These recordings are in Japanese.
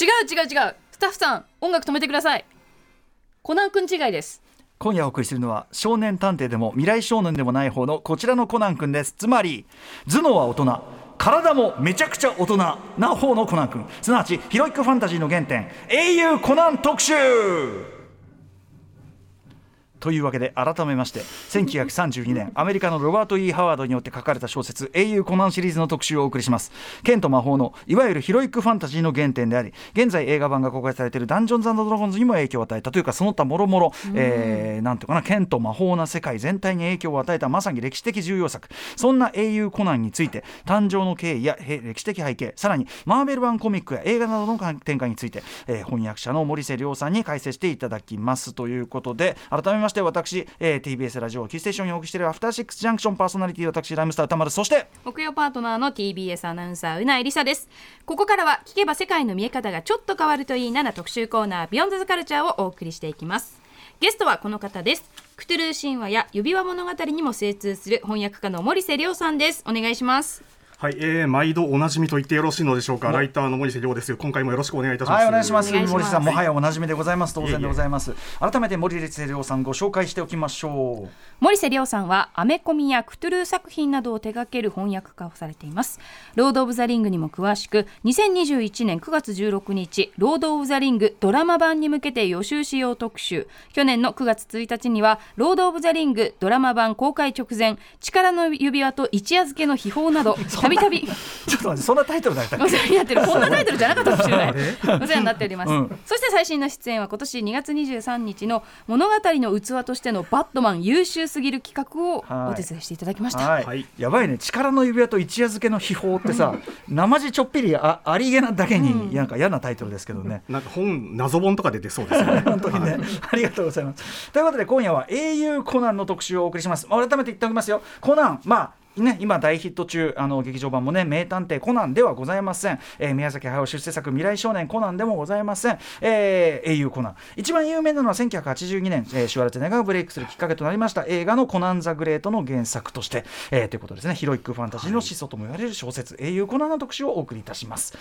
違う違う違う。スタッフさん音楽止めてください。コナン君違いです。今夜お送りするのは少年探偵でも未来少年でもない方のこちらのコナン君です。つまり頭脳は大人。体もめちゃくちゃ大人な方のコナン君。すなわちヒロイックファンタジーの原点。英雄コナン特集というわけで改めまして1932年アメリカのロバート・イー・ハワードによって書かれた小説「英雄コナン」シリーズの特集をお送りします。剣と魔法のいわゆるヒロイックファンタジーの原点であり現在映画版が公開されている「ダンジョンズドラゴンズ」にも影響を与えた。というかその他もろもろなんていうかな剣と魔法な世界全体に影響を与えたまさに歴史的重要作。そんな英雄コナンについて誕生の経緯や歴史的背景さらにマーベル版コミックや映画などの展開について、えー、翻訳者の森瀬亮さんに解説していただきます。ということで改めましてまして私、えー、TBS ラジオキーステーションにお送りしているアフターシックスジャンクションパーソナリティ私ライムスター歌丸そして木曜パートナーの TBS アナウンサーうないりさです。ここからは聞けば世界の見え方がちょっと変わるといいなな特集コーナービヨンドズカルチャーをお送りしていきます。ゲストはこの方です。クトゥルー神話や指輪物語にも精通する翻訳家の森瀬亮さんです。お願いします。はい、えー、毎度おなじみと言ってよろしいのでしょうか。ライターの森瀬亮です。今回もよろしくお願いいたします。はい、お願いします。森瀬さん、もはやおなじみでございます。当然でございます。改めて森瀬亮さんご紹介しておきましょう。森瀬繚さんはアメコミやクトゥルー作品などを手掛ける翻訳家をされています。ロードオブザリングにも詳しく、2021年9月16日、ロードオブザリングドラマ版に向けて予習しよう特集。去年の9月1日には、ロードオブザリングドラマ版公開直前、力の指輪と一夜漬けの秘宝など、たびたび ちょっと待って、そんなタイトルだったっけ？お世話になってる。こんなタイトルじゃなかったかもしれない。お世話になっております。うん、そして最新の出演は今年2月23日の物語の器としてのバットマン優秀すぎる企画をお手伝いしていただきました。はい。はい、やばいね。力の指輪と一夜漬けの秘宝ってさ、生地ちょっぴりあありげなだけに、なんか嫌なタイトルですけどね。なんか本謎本とか出てそうですね。本当にね、はい、ありがとうございます。ということで今夜は英雄コナンの特集をお送りします。改めて言っておきますよ。コナン、まあね、今大ヒット中あの劇場版もね名探偵コナンではございません、えー、宮崎駿出世作未来少年コナンでもございません、えー、英雄コナン。一番有名なのは1982年、えー、シュワルツェネッガーがブレイクするきっかけとなりました。映画のコナン・ザ・グレートの原作として、えー、ということですね。ヒロイックファンタジーの始祖とも言われる小説、はい、英雄コナンの特集をお送りいたします。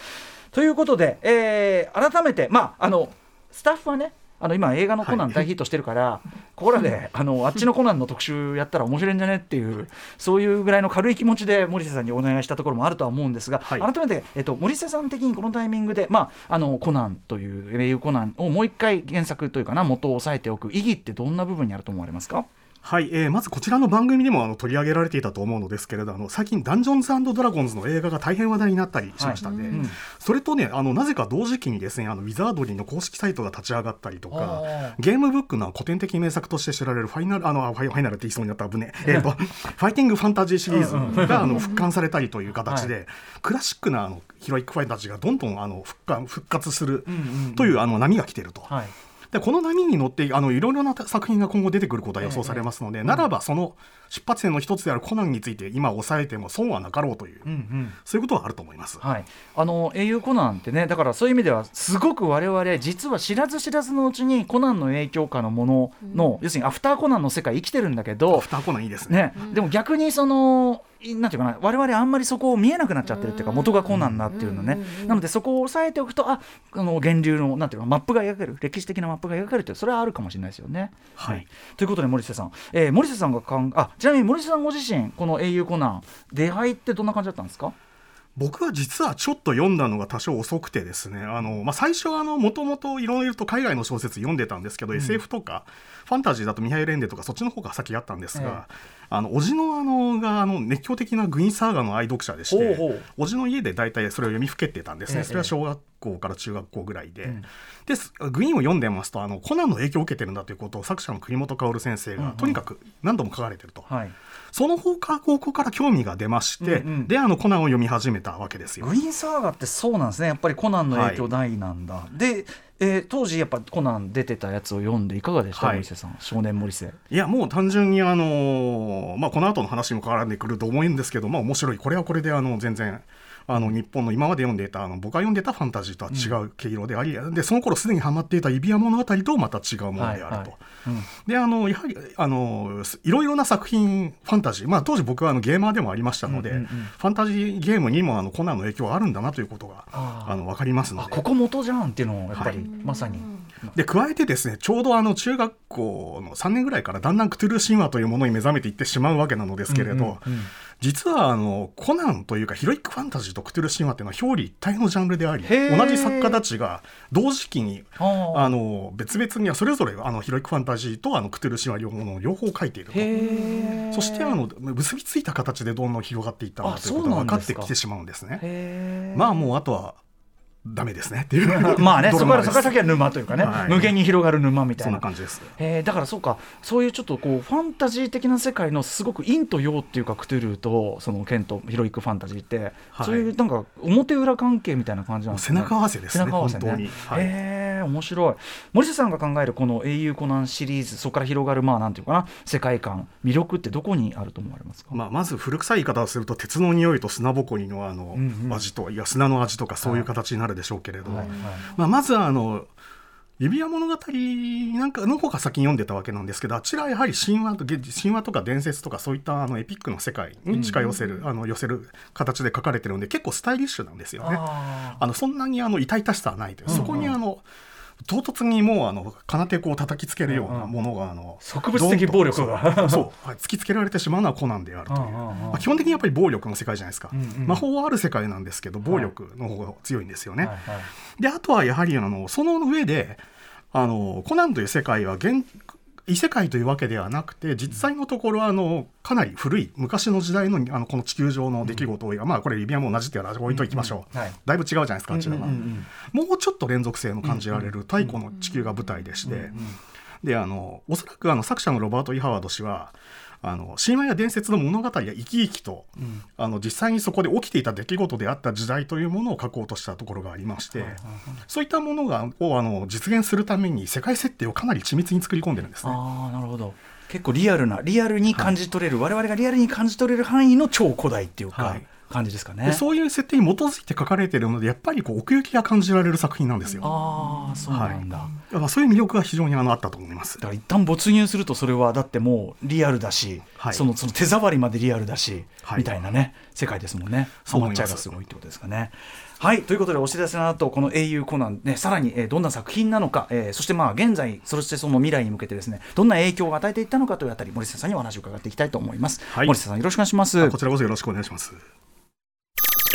ということで、えー、改めてまああのスタッフはねあの今映画のコナン大ヒットしてるから、はい、ここらで あのあっちのコナンの特集やったら面白いんじゃねっていうそういうぐらいの軽い気持ちで森瀬さんにお願いしたところもあるとは思うんですが、はい、改めて、えっと、森瀬さん的にこのタイミングで、まあ、あのコナンという英雄コナンをもう一回原作というかな元を押さえておく意義ってどんな部分にあると思われますか？はい、えー、まずこちらの番組でもあの取り上げられていたと思うのですけれどあの最近「ダンジョンズドラゴンズ」の映画が大変話題になったりしましたね、はいうん、それとねあのなぜか同時期にですねあのウィザードリーの公式サイトが立ち上がったりとかゲームブックの古典的名作として知られるファイナルあのファイナルって言いそうになった危ねえ。ーとファイティングファンタジーシリーズがあの復刊されたりという形で、はい、クラシックなあのヒロイックファイターたちがどんどんあの復活復活するというあの波が来ていると。はいでこの波に乗ってあのいろいろな作品が今後出てくることが予想されますので、ええ、ならばその出発点の一つであるコナンについて今抑えても損はなかろうという、うんうん、そういうことはあると思います、はい、あの英雄コナンってねだからそういう意味ではすごく我々実は知らず知らずのうちにコナンの影響下のものの、うん、要するにアフターコナンの世界生きてるんだけどアフターコナンいいですね、ね、でも逆にそのなんていうかな我々あんまりそこを見えなくなっちゃってるっていうか元がコナンなっていうのね。なのでそこを押さえておくとああの源流のなんていうかマップが描ける歴史的なマップが描けるってそれはあるかもしれないですよね。はい、ということで森瀬さん、えー、森瀬さんがかんあちなみに森瀬さんご自身この「英雄コナン」出会いってどんな感じだったんですか？僕は実はちょっと読んだのが多少遅くてですねあの、まあ、最初はもともといろいろと海外の小説読んでたんですけど、うん、SF とかファンタジーだとミハイ・レンデとかそっちの方が先あったんですが、ええあの、おじのあの、が、あの、熱狂的なグイーンサーガの愛読者でして、ほうおじの家で大体それを読みふけってたんですね。ええ、それは小学校から中学校ぐらいで。うん、で、グイーンを読んでますと、あの、コナンの影響を受けてるんだということを作者の栗本薫先生が、うんうん、とにかく何度も書かれてると。はいその方向から興味が出まして、うんうん、であのコナンを読み始めたわけですよ。グイーンサーガってそうなんですね。やっぱりコナンの影響大なんだ。はい、でえー、当時やっぱコナン出てたやつを読んでいかがでした、はい、森瀬さん。少年森瀬。いやもう単純にあのー、まあこの後の話も絡んでくると思うんですけどまあ面白い。これはこれであの全然あの日本の今まで読んでいたあの僕が読んでたファンタジーとは違う毛色であり、うん、でその頃すでにハマっていた指輪物語とまた違うものであると。であのやはりあのいろいろな作品ファンタタジー、まあ、当時僕はあのゲーマーでもありましたので、ファンタジーゲームにもあのコナンの影響があるんだなということがあの分かりますので。あここ元じゃんっていうのをやっぱり、はい。まさに。で加えてですねちょうどあの中学校の3年ぐらいからだんだんクトゥルー神話というものに目覚めていってしまうわけなのですけれど、うんうんうん実はあのコナンというかヒロイックファンタジーとクトゥルー神話っていうのは表裏一体のジャンルであり同じ作家たちが同時期にあの別々にはそれぞれあのヒロイックファンタジーとあのクトゥルー神話両方両方書いていると。そしてあの結びついた形でどんどん広がっていったんだあということが分かってきてしまうんですね。まあもうあとはダメですねっていう。まあね、そこからそこから先は沼というかね、はい。無限に広がる沼みたそいな。んな感じです。えーだからそうかそういうちょっとこうファンタジー的な世界のすごく陰と陽っていうかクトゥルーとそのケンとヒロイックファンタジーって、はい。そういうなんか表裏関係みたいな感じなんです背中合わせですね背中合わせね。に。はい。へえ面白い。森下さんが考えるこの「英雄コナン」シリーズそこから広がるまあなんていうかな世界観魅力ってどこにあると思われますか、まあ、まず古臭い言い方をすると鉄の匂いと砂ぼこりのあのうんうん。味と、いや砂の味とかそういう形になるでしょうけれど。も、はいはい。まあ、まずはあの指輪物語なんかの方が先に読んでたわけなんですけどあちらはやはり神話とげ神話とか伝説とかそういったあのエピックの世界に近寄せる、あの寄せる形で書かれてるので結構スタイリッシュなんですよね。ああのそんなにあの痛々しさはないという、そこにあの唐突にもうあの金手こう叩きつけるようなものがあの植物的暴力が。そう突きつけられてしまうのはコナンであるという、まあ、基本的にやっぱり暴力の世界じゃないですか、うんうん。魔法はある世界なんですけど暴力の方が強いんですよね、はいはい。であとはやはりあのその上であのコナンという世界は現異世界というわけではなくて実際のところはあのかなり古い昔の時代のあのこの地球上の出来事を、まあこれ指輪も同じっていうのは置いといきましょう、うんうんはい。だいぶ違うじゃないですかあちらは、うんうん。うんもうちょっと連続性の感じられる太古の地球が舞台でして、であのおそらくあの作者のロバート・イ・ハワード氏はあの神話や伝説の物語が生き生きと、あの実際にそこで起きていた出来事であった時代というものを書こうとしたところがありまして、そういったものがをあの実現するために世界設定をかなり緻密に作り込んでるんですね。ああなるほど。結構リアルなリアルに感じ取れる、我々がリアルに感じ取れる範囲の超古代っていうか、はい感じですかねでそういう設定に基づいて書かれているのでやっぱりこう奥行きが感じられる作品なんですよ。ああそうなんだ、だからそういう魅力が非常にあのあったと思いますだ。から一旦没入するとそれはだってもうリアルだし、はいそのその手触りまでリアルだし、はいみたいなね世界ですもんねハマっちゃいがすごいってことですかね。はいということでお知らせの後この「英雄コナン」ねさらに、えーどんな作品なのか、えーそしてまあ現在そしてその未来に向けてですねどんな影響を与えていったのかというあたり森下さんにお話を伺っていきたいと思います。はい森下さんよろしくお願いします。こちらこそよろしくお願いします。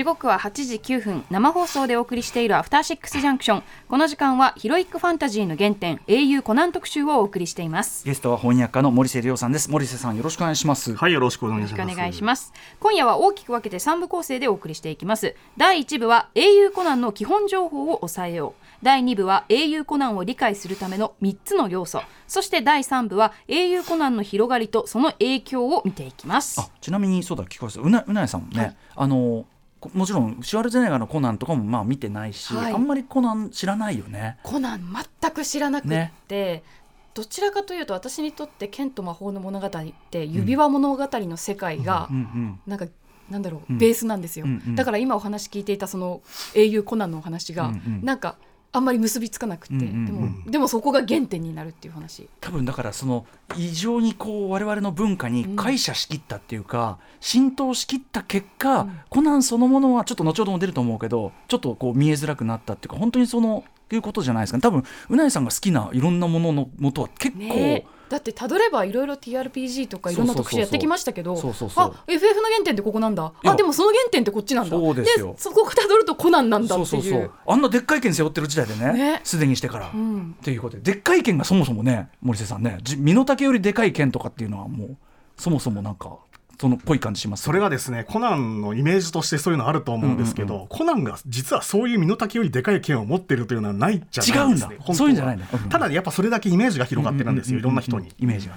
時刻は8時9分。生放送でお送りしているアフターシックスジャンクション。この時間はヒロイックファンタジーの原点英雄コナン特集をお送りしています。ゲストは翻訳家の森瀬亮さんです。森瀬さんよろしくお願いします。はい、よろしくお願いよろしくおします。願いします。今夜は大きく分けて3部構成でお送りしていきます。第1部は英雄コナンの基本情報を抑えよう。第2部は英雄コナンを理解するための3つの要素。そして第3部は英雄コナンの広がりとその影響を見ていきます。あちなみにそうだ聞こえます。うなうなやさんもね、あのこもちろんシュワルツェネッガーのコナンとかもまあ見てないし、はい。あんまりコナン知らないよね。コナン全く知らなくねって、どちらかというと私にとって剣と魔法の物語って指輪物語の世界がなんかなんだろう、うん。ベースなんですよ、だから今お話聞いていたその英雄コナンのお話が、うんうん。なんかあんまり結びつかなくって、うんうんうん。でもでもそこが原点になるっていう話。多分だからその異常にこう我々の文化に解釈しきったっていうか、浸透しきった結果、うん。コナンそのものはちょっと後ほども出ると思うけどちょっとこう見えづらくなったっていうか本当にそのいうことじゃないですか。ね多分うなえさんが好きないろんなものの元は結構、ねだってたどればいろいろ TRPG とかいろんな特集やってきましたけどあ FF の原点ってここなんだ。あでもその原点ってこっちなんだ。そうでそこをたどるとコナンなんだっていう。あんなでっかい剣背負ってる時代でねね。すでにしてから。うん。ということででっかい剣がそもそもね森瀬さんねじ身の丈よりでかい剣とかっていうのはもうそもそもなんかそのっぽい感じしますそれがですねコナンのイメージとしてそういうのあると思うんですけど、うんコナンが実はそういう身の丈よりでかい剣を持ってるというのはないじゃないですね。違うんだ。そういうんじゃないんだ。うんただやっぱそれだけイメージが広がってるんですよ、いろんな人に。イメージが、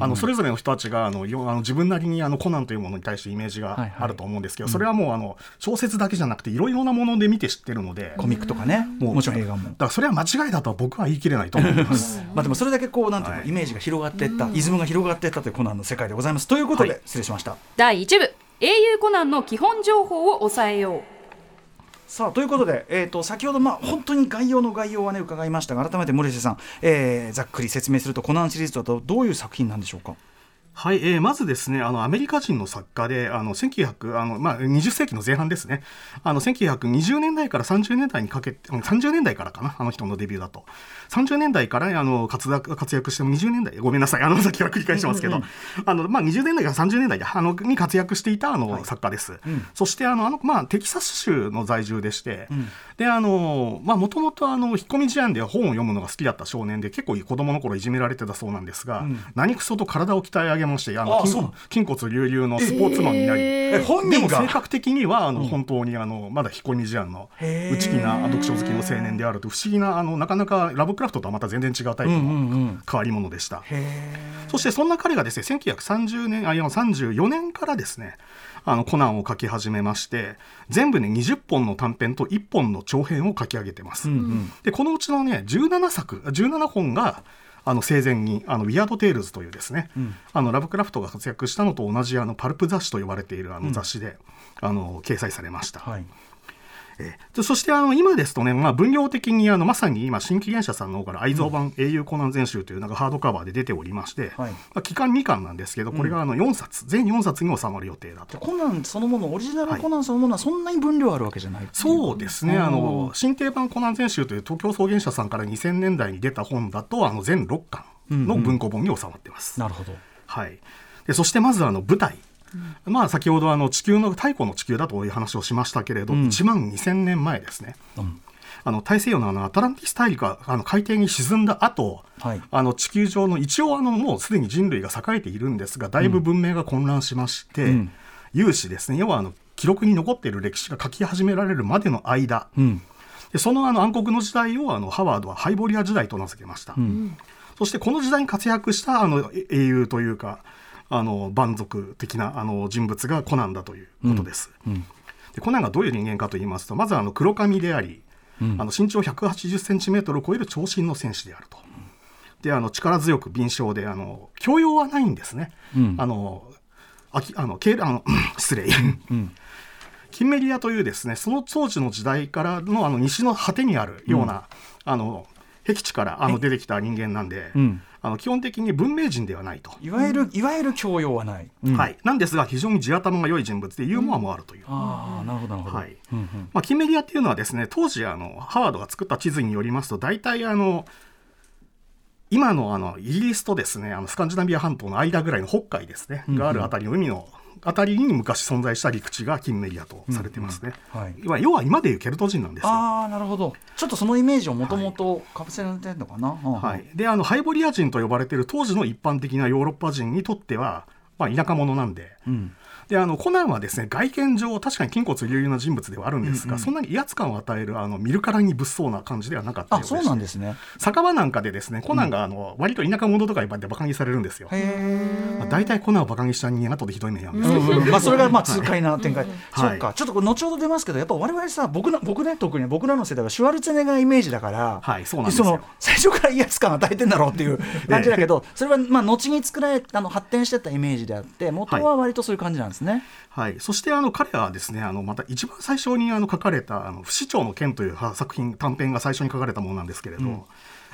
あのそれぞれの人たちがあのよあの自分なりにあのコナンというものに対してイメージはいはいがあると思うんですけど、それはもうあの小説だけじゃなくていろいろなもので見て知ってるので、コミックとかねもちろん映画も。だからそれは間違いだとは僕は言い切れないと思います。まあでもそれだけこうなんていうの、はい。イメージが広がっていった、イズムが広がっていったというコナンの世界でございます。ということで、はい。失礼しました第1部。英雄コナンの基本情報を抑えよう。さあということで、えー、と先ほど、まあ、本当に概要の概要はね伺いましたが改めて森瀬さん、えーざっくり説明するとコナンシリーズだとどういう作品なんでしょうか？はい、えーまずですね、あの、アメリカ人の作家で、あの、1900、あの、まあ、20世紀の前半ですね。あの、1920年代から30年代にかけて、うん30年代からかな、あの人のデビューだと。30年代から、あの、活躍、活躍しても20年代、ごめんなさい、あの、さっきから繰り返してますけど、あの、まあ、20年代から30年代で、あの、に活躍していた、あの、作家です。そして、あの、あの、まあ、テキサス州の在住でして、で、あの、まあ、もともと、あの、引っ込み思案で本を読むのが好きだった少年で、結構子供の頃いじめられてたそうなんですが、何くそと体を鍛え上げまして、あの、筋骨隆々のスポーツマンになり、え本人が？性格的にはあの、本当にあのまだ引っ込み思案の内気な読書好きの青年であると不思議なあのなかなかラブクラフトとはまた全然違うタイプの変わり者でした。そしてそんな彼がですね1930年あいや34年からですねあのコナンを書き始めまして全部ね20本の短編と1本の長編を書き上げてます。でこのうちのね17作17本があの生前にあのウィアード・テイルズというですね、あのラブクラフトが活躍したのと同じあのパルプ雑誌と呼ばれているあの雑誌で、あの掲載されました。はいえーでそしてあの今ですとね、まあ、分量的にあのまさに今新紀元社さんの方から愛蔵版英雄コナン全集というのがハードカバーで出ておりまして、はい。まあ、期間2巻なんですけどこれがあの4冊、全4冊に収まる予定だと。コナンそのものオリジナルコナンそのものはそんなに分量あるわけじゃない、そうですね、あのうん新定版コナン全集という東京草原社さんから2000年代に出た本だとあの全6巻の文庫本に収まってます。なるほど。はい、でそしてまずあの舞台、まあ、先ほどあの地球の太古の地球だという話をしましたけれど、うん。1万2000年前ですね、うん。あの大西洋のあのアトランティス大陸があの海底に沈んだ後、はい。あの地球上の一応あのもうすでに人類が栄えているんですがだいぶ文明が混乱しまして、うん。有史ですね。要はあの記録に残っている歴史が書き始められるまでの間、うん。でそのあの暗黒の時代をあのハワードはハイボリア時代と名付けました、ん。そしてこの時代に活躍したあのえ英雄というかあの蛮族的なあの人物がコナンだということです、うんでコナンがどういう人間かと言いますとまずあの黒髪であり、うん。あの身長180センチメートルを超える長身の戦士であると。であの力強く敏捷であの教養はないんですね。うん。あのあきあのけあの 失礼。うん。キンメリアというですねその当時の時代からのあの西の果てにあるような、あの僻地からあの出てきた人間なんで、うんあの基本的に文明人ではないと。いわゆるいわゆる教養はない、うん。はい、なんですが非常に地頭が良い人物でユーモアもあるという。ああなるほどなるほど、はい。うんうん。まあ、キンメリアっていうのはですね当時あのハワードが作った地図によりますと大体あの今のあのイギリスとですねあのスカンジナビア半島の間ぐらいの北海ですね、があるあたりの海のあたりに昔存在した陸地がキンメリアとされてますね。はい。要は要は今でいうケルト人なんですよ。ああなるほど。ちょっとそのイメージをもともとかぶせられてるのかな、はい、であのハイボリア人と呼ばれている当時の一般的なヨーロッパ人にとっては、まあ、田舎者なんで。うん。であのコナンはですね外見上確かに筋骨隆々な人物ではあるんですが、そんなに威圧感を与えるあの見るからに物騒な感じではなかったよあうそうなんですね。酒場なんかでですねコナンがあの、割と田舎者とかいっぱいでバカにされるんですよ。へまあ、大体コナンをバカにした人間が後でひどい目に遭うんですえ、よ。うんうんまあ それがまあ痛快な展開、はい。そうか。ちょっと後ほど出ますけどやっぱ我々さ僕な僕ね特に僕らの世代はシュワルツェネッガーイメージだから、はいそうなんですよ。の最初から威圧感与えてんだろうっていう感じだけど、それはまあ後に作られあの発展してったイメージであって元は割とそういう感じなんですね。はい、そしてあの彼はですねあのまた一番最初にあの書かれた「あの不死鳥の剣」というは作品短編が最初に書かれたものなんですけれど、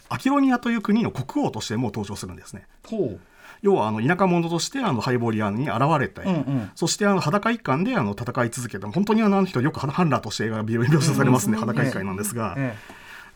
アキロニアという国の国王としてもう登場するんですね。ほう。要はあの田舎者としてあのハイボリアンに現れて、うんうん。そしてあの裸一貫であの戦い続けた。本当にあの人よくハンラーとして描描写されますね、裸一貫なんですが、え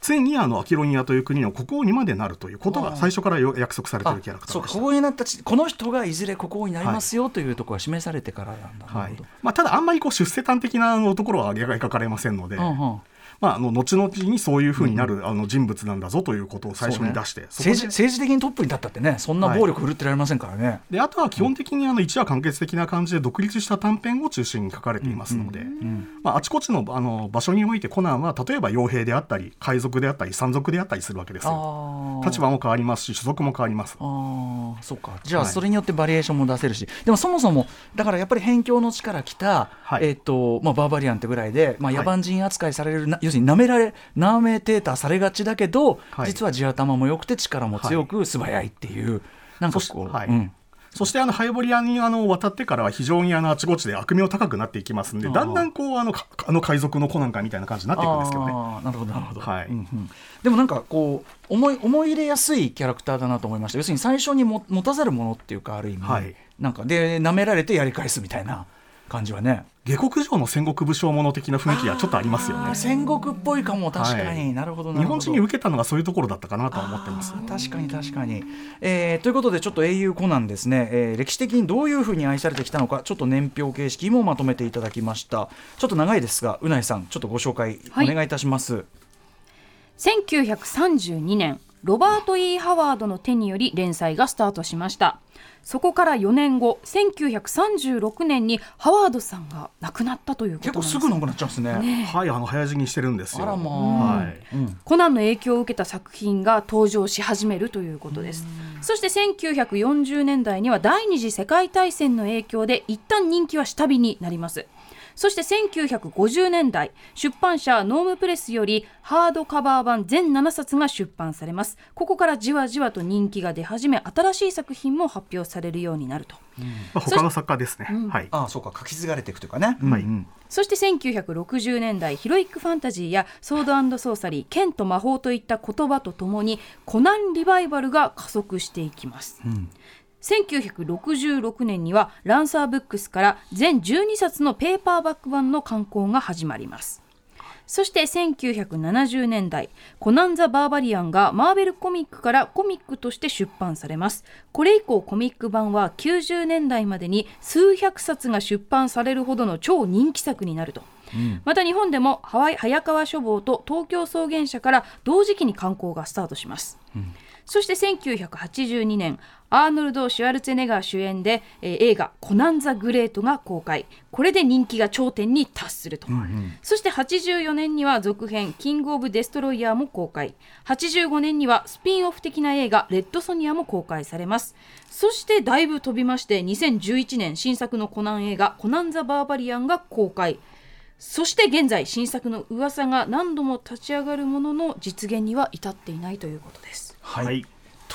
ついにあのアキロニアという国の国王にまでなるということが最初からよ約束されていあるキャラクターでした。こになったちこの人がいずれここになりますよというところが示されてからなんだ、なはい。まあ、ただあんまりこう出世端的なところは描かれませんので、うんうんまあ、あの後々にそういうふうになる、あの人物なんだぞということを最初に出して、そこで政治政治的にトップに立ったってねそんな暴力振るってられませんからね。であとは基本的にあの一話完結的な感じで独立した短編を中心に書かれていますので、まあ、あちこちのあの場所においてコナンは例えば傭兵であったり海賊であったり山賊であったりするわけですよ。立場も変わりますし種族も変わります。ああそうか。じゃあはい。それによってバリエーションも出せるし、でもそもそもだからやっぱり辺境の地から来た、はい。えっ、とまあバーバリアンってぐらいで、まあ、はい。野蛮人扱いされる、な要するに舐められ舐めてたされがちだけど、はい。実は地頭も良くて力も強く素早いっていう、なんかこう、そしはい。うん。そしてあのハイボリアにあの渡ってからは非常にあのあちこちで悪名高くなっていきますんでだんだんこうあのかあの海賊のコナンかみたいな感じになっていくんですけどね。なるほどなるほど、はい。うんうん。でもなんかこう思い思い入れやすいキャラクターだなと思いました。要するに最初にも持たざるものっていうかある意味、はい。なんかで舐められてやり返すみたいな感じはね下克上の戦国武将もの的な雰囲気がちょっとありますよね。戦国っぽいかも。確かに、はい。なるほどな日本人に受けたのがそういうところだったかなとは思ってます。確かに確かに、えーということでちょっと英雄コナンですね、えー歴史的にどういうふうに愛されてきたのかちょっと年表形式もまとめていただきました。ちょっと長いですがうないさんちょっとご紹介はいお願いいたします、1932年ロバート・ E・ ハワードの手により連載がスタートしました。そこから4年後1936年にハワードさんが亡くなったということなんです。結構すぐなくなっちゃうんですね。はい、あの早死にしてるんですよ。あらまあ、はい。うん。コナンの影響を受けた作品が登場し始めるということです。そして1940年代には第二次世界大戦の影響で一旦人気は下火になりますそして1950年代出版社ノームプレスよりハードカバー版全7冊が出版されます。ここからじわじわと人気が出始め新しい作品も発表されるようになると。まあ、他の作家ですね。はい。ああそうか。書き継がれていくというかね、はい。うん。そして1960年代ヒロイックファンタジーやソードソーサリー剣と魔法といった言葉とともにコナンリバイバルが加速していきます、1966年にはランサーブックスから全12冊のペーパーバック版の刊行が始まります。そして1970年代コナン・ザ・バーバリアンがマーベルコミックからコミックとして出版されます。これ以降コミック版は90年代までに数百冊が出版されるほどの超人気作になると、また日本でもハワイ早川書房と東京草原社から同時期に刊行がスタートします、そして1982年アーノルド・シュワルツェネッガー主演で、えー映画「コナン・ザ・グレート」が公開。これで人気が頂点に達すると、そして84年には続編「キング・オブ・デストロイヤー」も公開。85年にはスピンオフ的な映画「レッド・ソニア」も公開されます。そしてだいぶ飛びまして2011年新作のコナン映画「コナン・ザ・バーバリアン」が公開。そして現在新作の噂が何度も立ち上がるものの実現には至っていないということです。はい、はい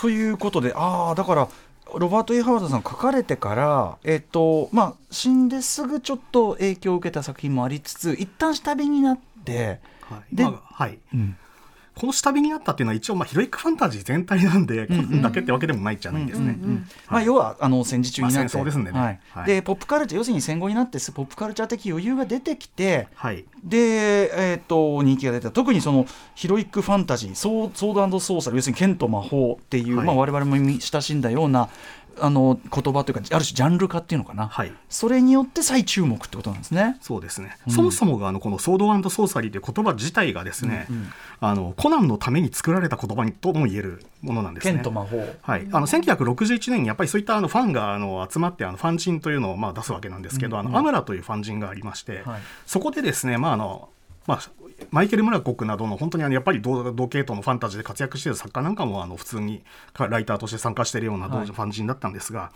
ということでああだからロバート・イ・ハワードさん書かれてからえっ、とまあ死んですぐちょっと影響を受けた作品もありつつ一旦下火になってはい。でまあはい。うんこの下火になったっていうのは一応まあヒロイックファンタジー全体なんで、コナンだけってわけでもないじゃないんですね。まあ、要はあの戦時中になって、まあですね。はい。はい。でポップカルチャー要するに戦後になってポップカルチャー的余裕が出てきてはい。で、えー、と人気が出た。特にそのヒロイックファンタジーソーソードソーサル要するに剣と魔法っていう、はい。まあ、我々も耳親しんだようなあの言葉というかある種ジャンル化っていうのかな、はい。それによって再注目ってことなんですね。そうですね、そもそもがあのこのソードソーサリーという言葉自体がですね、あのコナンのために作られた言葉にとも言えるものなんですね。剣と魔法。はい、あの1961年にやっぱりそういったあのファンがあの集まってあのファンチンというのをまあ出すわけなんですけど、あのアムラというファンチンがありまして、はい。そこでですね、まああのまあ、マイケル・ムラコックなどの本当にあのやっぱり同同系統のファンタジーで活躍している作家なんかもあの普通にライターとして参加しているような同時ファンチンだったんですが。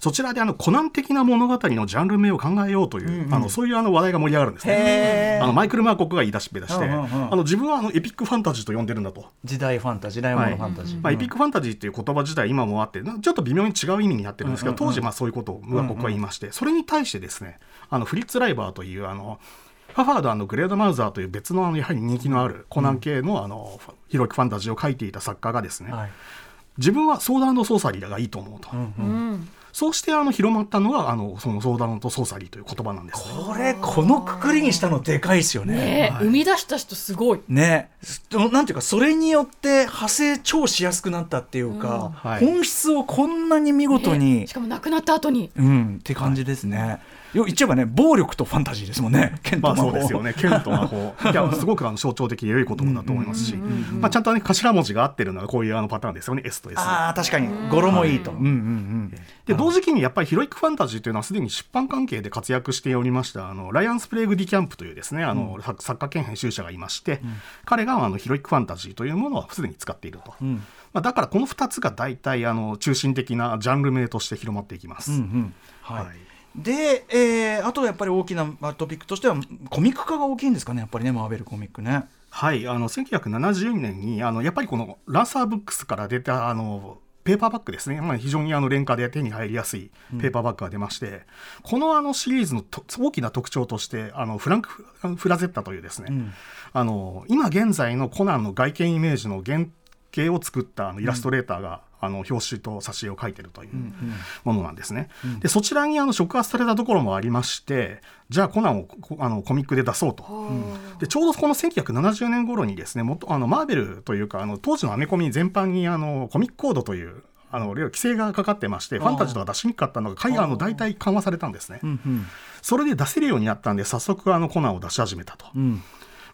そちらであのコナン的な物語のジャンル名を考えようという、あのそういうあの話題が盛り上がるんですね。あのマイケル・マーコックが言い出しっぺ出して、うんうんうんあの自分はあのエピックファンタジーと呼んでるんだと。時代ファンタジー時代物ファンタジー、まあ、エピックファンタジーっていう言葉自体今もあってなちょっと微妙に違う意味になってるんですけど、当時まあそういうことをムガコックは言いまして、それに対してですねあのフリッツ・ライバーというあのファファードグレード・マウザーという別のあのやはり人気のあるコナン系のあのヒロイックファンタジーを書いていた作家がですね、はい。自分はソーダソーサリーがいいと思うと、そうしてあの広まったのがあのそのソーダソーサリーという言葉なんですね。これこのくくりにしたのでかいですよね。ねえ生み出した人すごい。ね。なんていうかそれによって派生超しやすくなったっていうか、はい。本質をこんなに見事に、ねしかも亡くなった後に。うんって感じですね。よ言っちゃえばね暴力とファンタジーですもんね。剣 まあと魔法。そうですよね、剣と魔法、いやすごくあの象徴的で良い言葉だと思いますし、まあ、ちゃんとね、頭文字が合ってるのは、こういうあのパターンですよね、S と S。ああ確かに語呂もいいと。うん。うんうん。で同時期にやっぱりヒロイックファンタジーというのはすでに出版関係で活躍しておりましたあのライアンス・プレイグ・ディキャンプというですねあの、作作家兼編集者がいまして、彼があのヒロイックファンタジーというものをすでに使っていると、ん。まあ、だからこの2つが大体あの中心的なジャンル名として広まっていきます。うんうん。はい。はいで、えー、あとやっぱり大きなまあトピックとしてはコミック化が大きいんですかねやっぱりねマーベルコミックね。はい、あの1970年にあのやっぱりこのランサーブックスから出たあのペーパーバッグですね、まあ、非常にあの廉価で手に入りやすいペーパーバッグが出まして、このあのシリーズのと大きな特徴としてあのフランク・フラゼッタというですね、あの今現在のコナンの外見イメージの原型を作ったあのイラストレーターが、あの表紙と挿絵を描いてるというものなんですね。でそちらにあの触発されたところもありましてじゃあコナンをこあのコミックで出そうと。でちょうどこの1970年頃にですねもっとあのマーベルというかあの当時のアメコミ全般にあのコミックコードというあの規制がかかってましてファンタジーとか出しにくかったのが海外の大体緩和されたんですね。それで出せるようになったんで早速あのコナンを出し始めたと。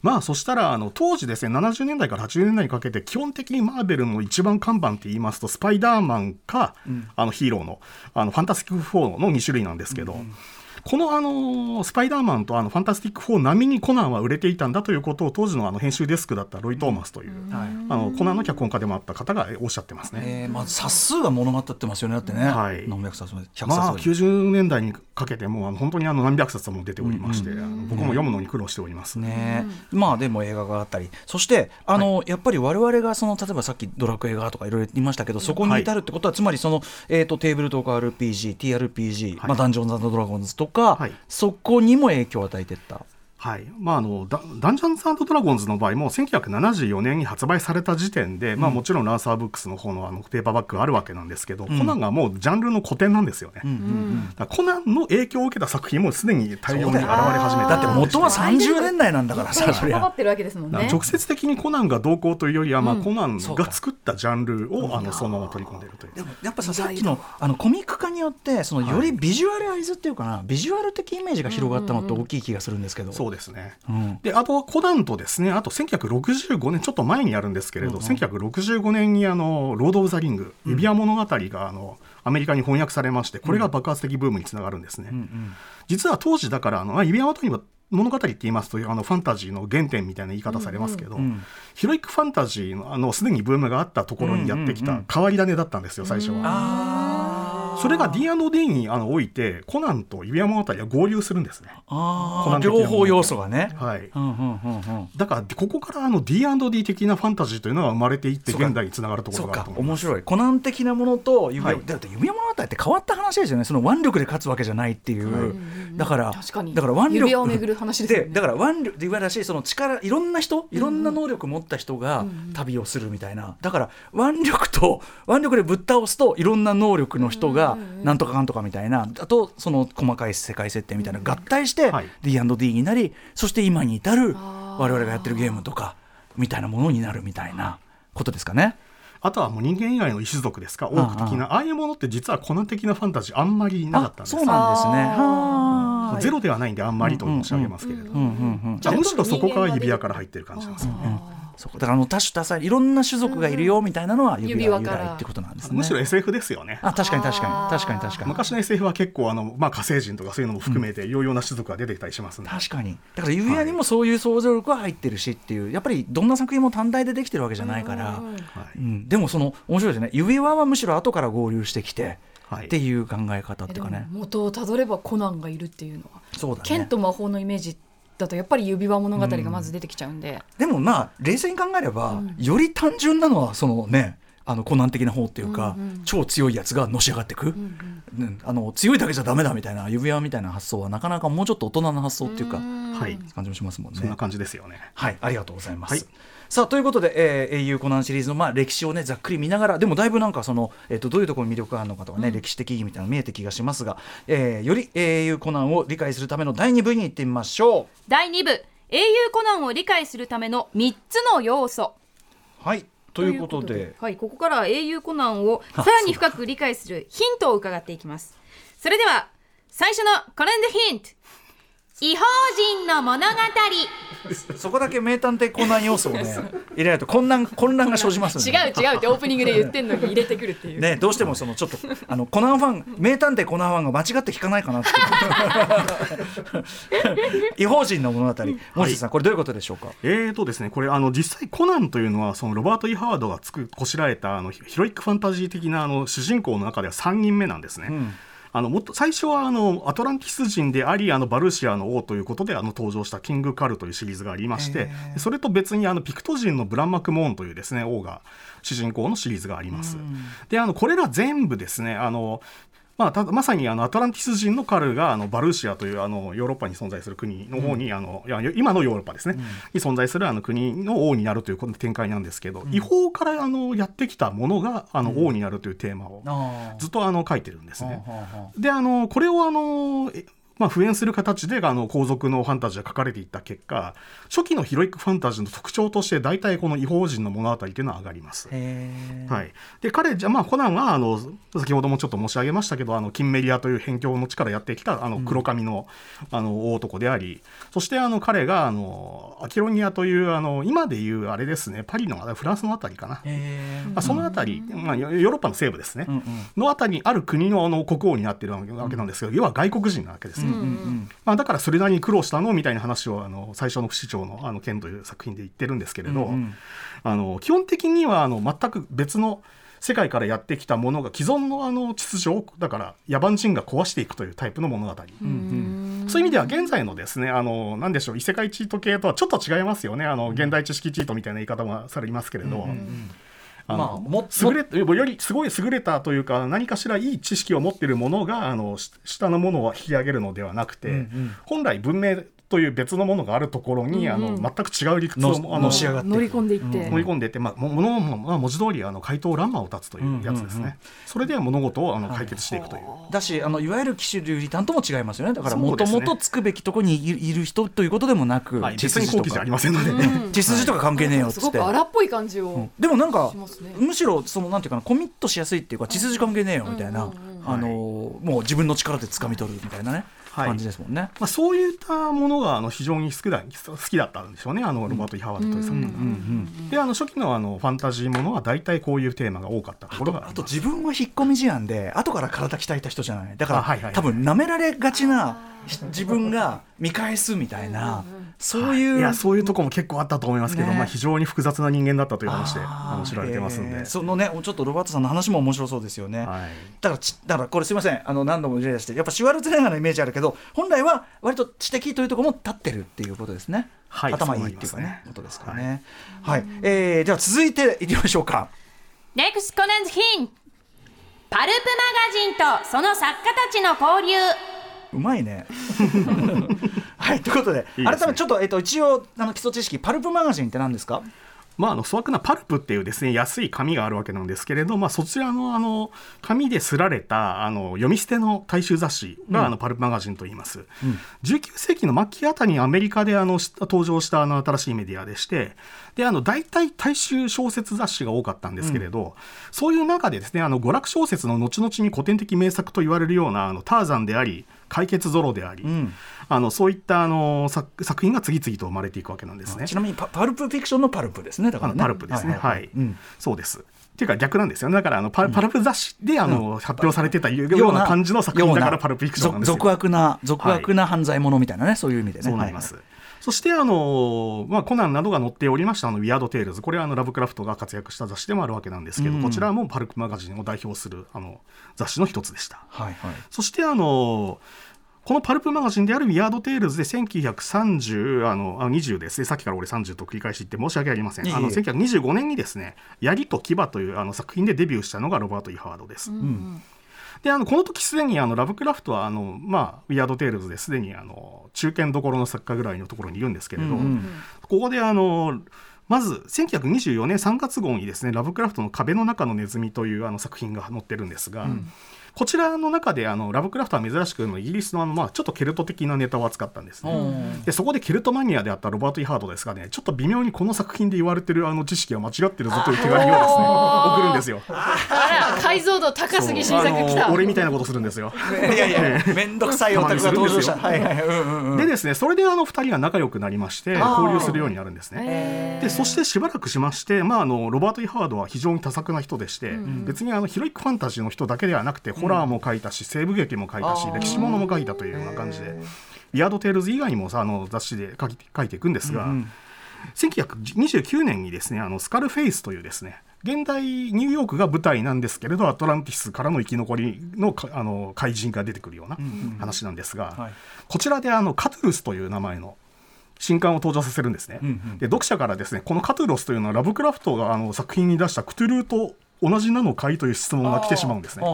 まあそしたらあの当時ですね70年代から80年代にかけて基本的にマーベルの一番看板って言いますとスパイダーマンか、あのヒーローのあのファンタスティック4の2種類なんですけど、このあのスパイダーマンとあのファンタスティック4並みにコナンは売れていたんだということを当時のあの編集デスクだったロイ・トーマスという、あのコナンの脚本家でもあった方がおっしゃってますね。えーまあ、冊数が物語ってますよねだってね、はい。何百冊も100冊まあ、ぐらい90年代にかけてもうあの本当にあの何百冊も出ておりまして、あの僕も読むのに苦労しております。ね。まあでも映画があったり。そしてあの、やっぱり我々がその例えばさっきドラクエがとかいろいろ言いましたけどそこに至るってことは、つまりその、えー、とテーブルトーク RPG、TRPG、はい。まあ、ダンジョンズドラゴンズとか、はいそこにも影響を与えていった。はい。まあ、あのダダンジョンズドラゴンズの場合も1974年に発売された時点で、まあ、もちろんランサーブックスの方のあのペーパーバックがあるわけなんですけど、コナンがもうジャンルの古典なんですよね、だからコナンの影響を受けた作品もすでに大量に現れ始めただって元は30年代なんだからさそりゃ。関わってるわけですもんね。だから直接的にコナンが同行というよりは、まあ、コナンが作ったジャンルをあのそのまま取り込んでいるという。でもやっぱささっきのあのコミック化によってそのよりビジュアルアイズっていうかな、ビジュアル的イメージが広がったのって大きい気がするんですけど、そうですね。うん。であとコナンとですねあと1965年ちょっと前にやるんですけれど、1965年にあの「ロード・オブ・ザ・リング」指輪物語があのアメリカに翻訳されましてこれが爆発的ブームにつながるんですね。実は当時だからあの、まあ、指輪物語って言いますとあのファンタジーの原点みたいな言い方されますけど、ヒロイックファンタジーのあのすでにブームがあったところにやってきた変わり種だったんですよ最初は。それが D&D にあのおいてコナンと指輪物語は合流するんですね。あー。コナン的なもの両方要素がね。はい。うんうんうんうん。だからここからあの D&D 的なファンタジーというのが生まれていって現代につながるとこそうかろがあると思います。面白い。コナン的なものと指輪、はいだって指輪物語って変わった話ですよね。その腕力で勝つわけじゃないっていう、だから確かに。だから腕力指輪を巡る話ですよね。だから腕力で言われたしその力いろんな人いろんな能力を持った人が旅をするみたいな、だから腕力と腕力でぶっ倒すといろんな能力の人がなんとかかんとかみたいなあとその細かい世界設定みたいな合体してはい。D&D になりそして今に至る我々がやってるゲームとかみたいなものになるみたいなことですかね。あとはもう人間以外の異種族ですか、多く的な、ああいうものって実はコナン的なファンタジーあんまりなかったんです。そうなんですね。ゼロではないんであんまりと申し上げますけれど、うんうんうんじゃあむしろそこから指輪から入ってる感じなんですよね。そうだからあの多種多彩いろんな種族がいるよみたいなのは指輪由来ってことなんですね。むしろ SF ですよね。あ確かに確かに。確かに確かに。昔の SF は結構あの、まあ、火星人とかそういうのも含めていろいろな種族が出てきたりしますんで、確かに。だから指輪にもそういう想像力は入ってるしっていうやっぱりどんな作品も単体でできてるわけじゃないから、はい。うん、でもその面白いですね。指輪はむしろ後から合流してきてはい。っていう考え方っていうかね。元をたどればコナンがいるっていうのは、そうだね。剣と魔法のイメージだとやっぱり指輪物語がまず出てきちゃうんで、でもまあ冷静に考えれば、より単純なのはそのねあのコナン的な方っていうか、うんうん超強いやつがのし上がってく、うんあの強いだけじゃダメだみたいな指輪みたいな発想はなかなかもうちょっと大人な発想っていうか、はい、感じもしますもんね。そんな感じですよね。はい、ありがとうございます。はいさあということで、えー、英雄コナンシリーズの、まあ、歴史をねざっくり見ながらでもだいぶなんかその、えー、とどういうところに魅力があるのかとかね、歴史的意義みたいなの見えて気がしますが、えー、より英雄コナンを理解するための第2部に行ってみましょ第2部。英雄コナンを理解するための3つの要素。う。はいということで。はい、ここからは英雄コナンをさらに深く理解するヒントを伺っていきます。それでは最初のコナンでヒント異邦人の物語。そこだけ名探偵コナン要素をね入れないと混乱混乱が生じます違う違うってオープニングで言ってんのに入れてくるっていう、ね、どうしてもそのちょっとあのコナンファン名探偵コナンファンが間違って聞かないかなっていう。異邦人の物語。森下さんこれどういうことでしょうか？えーとですね、これあの実際コナンというのはそのロバート・イ・ハワードがつくこしらえたあのヒロイックファンタジー的なあの主人公の中では3人目なんですね。んあのもっと最初はあのアトランティス人でありあのバルシアの王ということであの登場したキングカルというシリーズがありましてそれと別にあのピクト人のブランマクモーンというですね王が主人公のシリーズがあります。であのこれら全部ですねあのまあ、たまさにあのアトランティス人のカルがあのバルーシアというあのヨーロッパに存在する国の方に、あのいや今のヨーロッパですね、に存在するあの国の王になるという展開なんですけど、違法からあのやってきたものがあの王になるというテーマをずっとあの書いてるんですね。であのこれをあのえまあ、普遍する形であの皇族のファンタジーが書かれていった結果初期のヒロイックファンタジーの特徴として大体この違法人の物語というのは上がります。はい、で彼じゃまあコナンはあの先ほどもちょっと申し上げましたけどあのキンメリアという辺境の地からやってきたあの黒髪の,、あの大男でありそしてあの彼があのアキロニアというあの今でいうあれですねパリのあフランスのあたりかな、まあ、そのあたり、まあ、ヨヨーロッパの西部ですね、うんうん。のあたりにある国のあの国王になってるわけなんですけど、要は外国人なわけですね。まあ、だからそれなりに苦労したのみたいな話をあの最初の不死鳥の「あの剣」という作品で言ってるんですけれど、うんうん。あの基本的にはあの全く別の世界からやってきたものが既存のあの秩序をだから野蛮人が壊していくというタイプの物語、そういう意味では現在のですねあのなんでしょう異世界チート系とはちょっと違いますよね。あの現代知識チートみたいな言い方もされますけれど。あのまあも優れよりすごい優れたというか何かしらいい知識を持っているものがあのし下のものを引き上げるのではなくて、本来文明という別のものがあるところに、あの全く違う理屈をのあののし上がって乗り込んでいって、盛り込んでいって、まあ、もものも、まあ、文字通りあの怪盗乱魔を立つというやつですね、うんうん。うんそれで物事をあの解決していくという。だしあのいわゆる騎手流リターンとも違いますよね。だからもともとつくべきとこにいいる人ということでもなく、はい、血実に筋とか後期じゃありませんので、血筋とか関係ねえよっって。ごく荒っぽい感じを、でもなんかね。むしろそのなんていうかなコミットしやすいっていうか血筋関係ねえよみたいな、あのもう自分の力で掴み取るみたいなね、はい感じですもんね。まあ、そういったものがあの非常に好きだ好きだったんでしょうね。あのロバート・イハワードという作家が。であの初期のあのファンタジーものは大体こういうテーマが多かったところがあと自分は引っ込み思案で後から体鍛えた人じゃない。だから、あはいはいはい。多分舐められがちな自分が見返すみたいな、そういう、い。やそういうとこも結構あったと思いますけど、ね。まあ、非常に複雑な人間だったという話で知られてますんで、えー。そのねちょっとロバートさんの話も面白そうですよね。はい、だからちだからこれすみません。あの何度も例出してやっぱシュワルツェネッガーのイメージあるけど本来は割と知的というところも立ってるっていうことですね、はい頭いいっていうかねね。ことですからね。はい、えーでは続いていきましょうか。NEXT コナンズヒンパルプマガジンとその作家たちの交流うまいね。はいということでいいですね。改めてちょっと,、えっと一応あの基礎知識パルプマガジンって何ですか？まあ、あの粗悪なパルプっていうですね安い紙があるわけなんですけれど、まあ、そちらのあの紙ですられたあの読み捨ての大衆雑誌が、あのパルプマガジンと言います、19世紀の末期あたりにアメリカであのし登場したあの新しいメディアでしてであの大体大衆小説雑誌が多かったんですけれど、そういう中でですねあの娯楽小説の後々に古典的名作と言われるようなあのターザンであり解決ゾロであり、んあのそういったあの作作品が次々と生まれていくわけなんですね。ちなみにパパルプフィクションのパルプですねだからねパルプですね。はい、うんそうです。っていうか逆なんですよね。だからあのパ,、パルプ雑誌であの、発表されてたような感じの作品だからパルプフィクションなんですよ。俗悪な俗悪な犯罪者みたいなね、そういう意味でねそうなります。はいそしてあの、まあ、コナンなどが載っておりましたあのウィアード・テイルズこれはあのラブクラフトが活躍した雑誌でもあるわけなんですけど、うん。こちらもパルプマガジンを代表するあの雑誌の一つでした。はいはい。そしてあのこのパルプマガジンであるウィアード・テイルズで1930あのあ20です。ねさっきから俺30と繰り返し言って申し訳ありません。あの1925年にですね「槍と牙」というあの作品でデビューしたのがロバート・ E・ハワードです。であのこの時すでにあのラブクラフトはあの、まあ、ウィアード・テイルズですでにあの中堅どころの作家ぐらいのところにいるんですけれど、うんうんここであのまず1924年3月号にですねラブクラフトの壁の中のネズミというあの作品が載ってるんですが、こちらの中であのラブクラフトは珍しくイギリスのあの、まあ、ちょっとケルト的なネタを扱ったんですね。でそこでケルトマニアであったロバート・イハードですがね。ちょっと微妙にこの作品で言われてるあの知識は間違ってるぞという手紙をですね送るんですよ。あら解像度高すぎ新作来た。俺みたいなことするんですよ。いやいや面倒くさいオタクが登場したはいはいうんうんうん。でですねそれであの2人が仲良くなりまして交流するようになるんですね。でそしてしばらくしまして、まあ、あのロバート・イハードは非常に多作な人でして、別にあのヒロイックファンタジーの人だけではなくて、ホラーも書いたし西部劇も書いたし歴史ものも書いたというような感じで「ウィアード・テールズ」以外にもさあの雑誌で書き書いていくんですが、1929年にですねあのスカルフェイスというですね現代ニューヨークが舞台なんですけれどアトランティスからの生き残りのかあの怪人が出てくるような話なんですが、はい。こちらであのカトゥロスという名前の神官を登場させるんですね、うんうん。で読者からですねこのカトゥロスというのはラブクラフトがあの作品に出したクトゥルーと同じなのかいという質問が来てしまうんですね。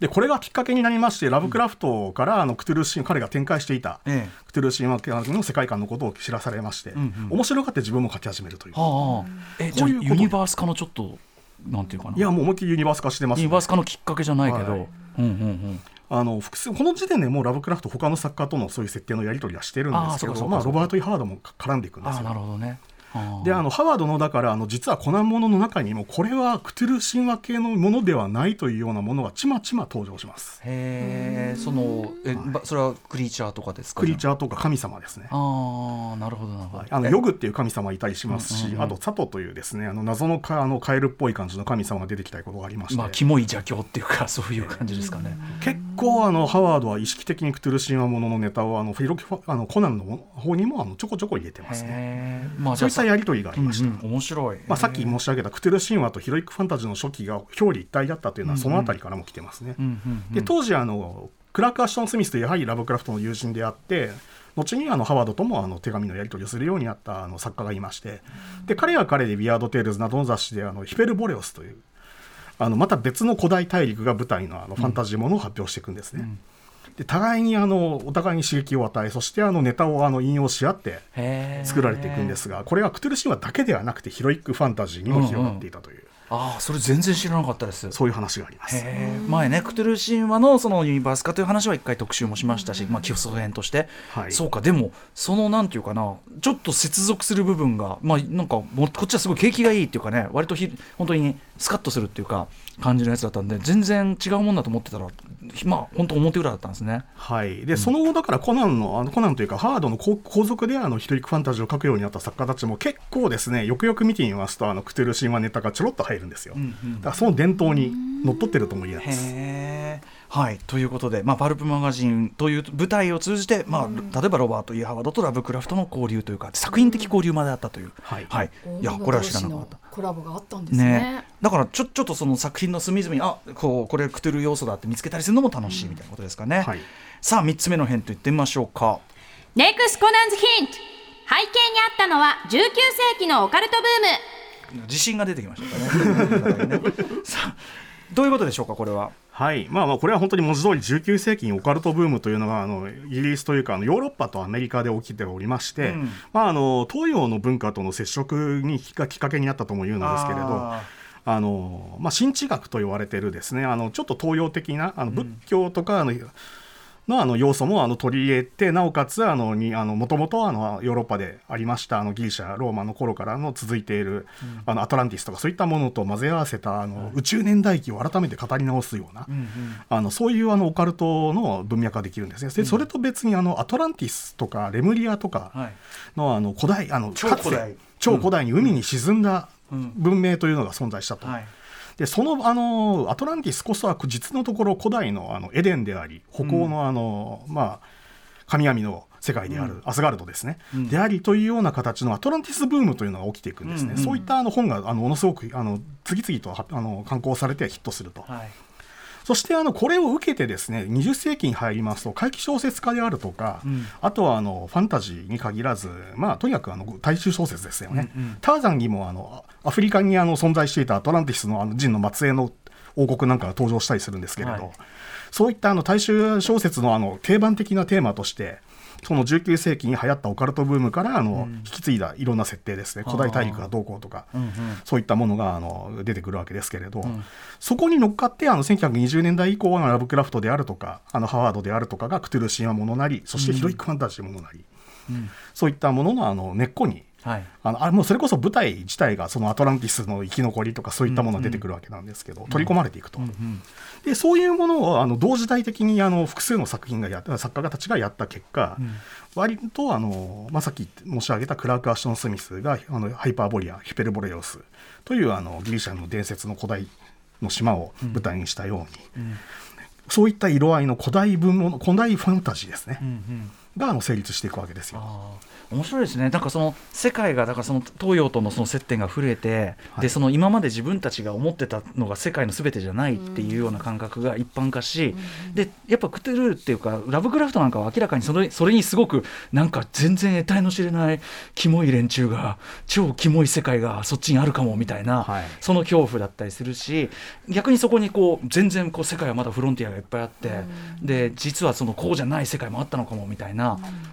でこれがきっかけになりましてラブクラフトからあのクトゥルー神彼が展開していたえクトゥルー神話の世界観のことを知らされまして、んうん。面白がって自分も書き始めるという、えはあはあ。えこういうユニバース化のちょっとなんていうかな。いやもう思いっきりユニバース化してます、ユニバース化のきっかけじゃないけど、はい。うんうんうんあの複数この時点でもうラブクラフト他の作家とのそういう設定のやり取りはしてるんですけどまあ、ロバート・イ・ハワードも絡んでいくんですよ。なるほどねであのハワードのだからあの実はコナンものの中にもこれはクトゥルー神話系のものではないというようなものがちまちま登場します。へえそのえばそれはクリーチャーとかですか？クリーチャーとか神様ですね。ああなるほどなるほど、あのヨグっていう神様いたりしますし、うんうんうんあとサトというですねあの謎のかあのカエルっぽい感じの神様が出てきたことがありまして、まあキモい邪教っていうかそういう感じですかね、結構あのハワードは意識的にクトゥルー神話もののネタをあのフィロキファあのコナンの方にもあのちょこちょこ入れてますね。まあそういったやり取りがありました。うんうん面白い、まあ、さっき申し上げたクトゥルー神話とヒロイックファンタジーの初期が表裏一体だったというのはそのあたりからも来てますね。うんうんうんで当時あのクラーク・アシュトン・スミスというやはりラブクラフトの友人であって後にあのハワードともあの手紙のやり取りをするようになったあの作家がいましてで彼は彼で「ウィアード・テールズ」などの雑誌であのヒペルボレオスというあのまた別の古代大陸が舞台のあのファンタジーものを発表していくんですね。で互いにあのお互いに刺激を与えそしてあのネタをあの引用し合って作られていくんですがこれはクトゥル神話だけではなくてヒロイックファンタジーにも広がっていたという、ああそれ全然知らなかったです。そういう話があります。前ねクトゥルー神話のそのユニバース化という話は一回特集もしましたし、まあ、基礎編として、はい。そうかでもそのなんていうかなちょっと接続する部分がまあなんかもうこっちはすごい景気がいいっていうかね割とひ本当にスカッとするっていうか感じのやつだったんで全然違うもんだと思ってたらまあ本当表裏だったんですね。はい、でその後だからコナンのあのコナンというかハードの後後続であのヒトリックファンタジーを書くようになった作家たちも結構ですねよくよく見てみますとあのクトゥルー神話ネタがちょろっと入るんですよ、だからその伝統にのっとってるとも言えます。へーはいということで、まあ、パルプマガジンという舞台を通じて、まあ、例えばロバート・イハワードとラブクラフトの交流というか作品的交流まであったという、はい。はい、いやこれは知らなかった。コラボがあったんですね。ね、だからちょちょっとその作品の隅々にあこうこれクトゥルー要素だって見つけたりするのも楽しいみたいなことですかね、はい。さあ3つ目の編といってみましょうか。ネクスコナンズヒント背景にあったのは19世紀のオカルトブーム。自信が出てきましたね。ね。さあどういうことでしょうかこれははい。まあまあこれは本当に文字通り19世紀にオカルトブームというのがあのイギリスというかあのヨーロッパとアメリカで起きておりまして、うん。まあ、あの東洋の文化との接触にがきっかけになったとも言うのですけれどああのまあ、神知学と言われてるですねあのちょっと東洋的なあの仏教とかあの、のあの要素もあの取り入れてなおかつあのにあのもともとあのヨーロッパでありましたあのギリシャローマの頃からの続いている、あのアトランティスとかそういったものと混ぜ合わせたあの、宇宙年代記を改めて語り直すような、あのそういうあのオカルトの文脈ができるんですね。でそれと別にあのアトランティスとかレムリアとかはい。のあの古代あの超古代。超古代に海に沈んだうん。文明というのが存在したと。はいでそのあのアトランティスこそは実のところ古代のあのエデンであり北欧のあの、まあ神々の世界である、アスガルドですね、うん。でありというような形のアトランティスブームというのが起きていくんですね、うん。うんそういったあの本があのものすごくあの次々とはあの刊行されてヒットすると、はい。そしてあのこれを受けてですね20世紀に入りますと怪奇小説家であるとか、うん。あとはあのファンタジーに限らず、まあ、とにかくあの大衆小説ですよね、うんうん。ターザンにもあのアフリカにあの存在していたアトランティスのあの人の末裔の王国なんかが登場したりするんですけれど、はい。そういったあの大衆小説のあの定番的なテーマとしてその19世紀に流行ったオカルトブームからあの、引き継いだいろんな設定ですね。古代大陸がどうこうとか、うんうん。そういったものがあの出てくるわけですけれど、ん。そこに乗っかってあの1920年代以降のラブクラフトであるとかあのハワードであるとかがクトゥルー神話ものなりそしてヒロイックファンタジーものなり、うん。そういったもののあの根っこにはい。あのあもうそれこそ舞台自体がそのアトランティスの生き残りとかそういったものが出てくるわけなんですけど、取り込まれていくと。うんでそういうものをあの同時代的にあの複数の作品がやった作家たちがやった結果、割とあの、まあ、さっき申し上げたクラーク・アシュトン・スミスがあのハイパーボリアヒペルボレオスというあのギリシャの伝説の古代の島を舞台にしたように、そういった色合いの古代文物古代ファンタジーですね、うんうんがあの成立していくわけですよ。面白いですね、なんかその世界がだからその東洋とのその接点が増えて、はい。でその今まで自分たちが思ってたのが世界のすべてじゃないっていうような感覚が一般化し、でやっぱクトゥルールっていうかラブクラフトなんかは明らかにそれそれにすごくなんか全然得体の知れないキモい連中が超キモい世界がそっちにあるかもみたいな、はい。その恐怖だったりするし逆にそこにこう全然こう世界はまだフロンティアがいっぱいあって、で実はそのこうじゃない世界もあったのかもみたいな、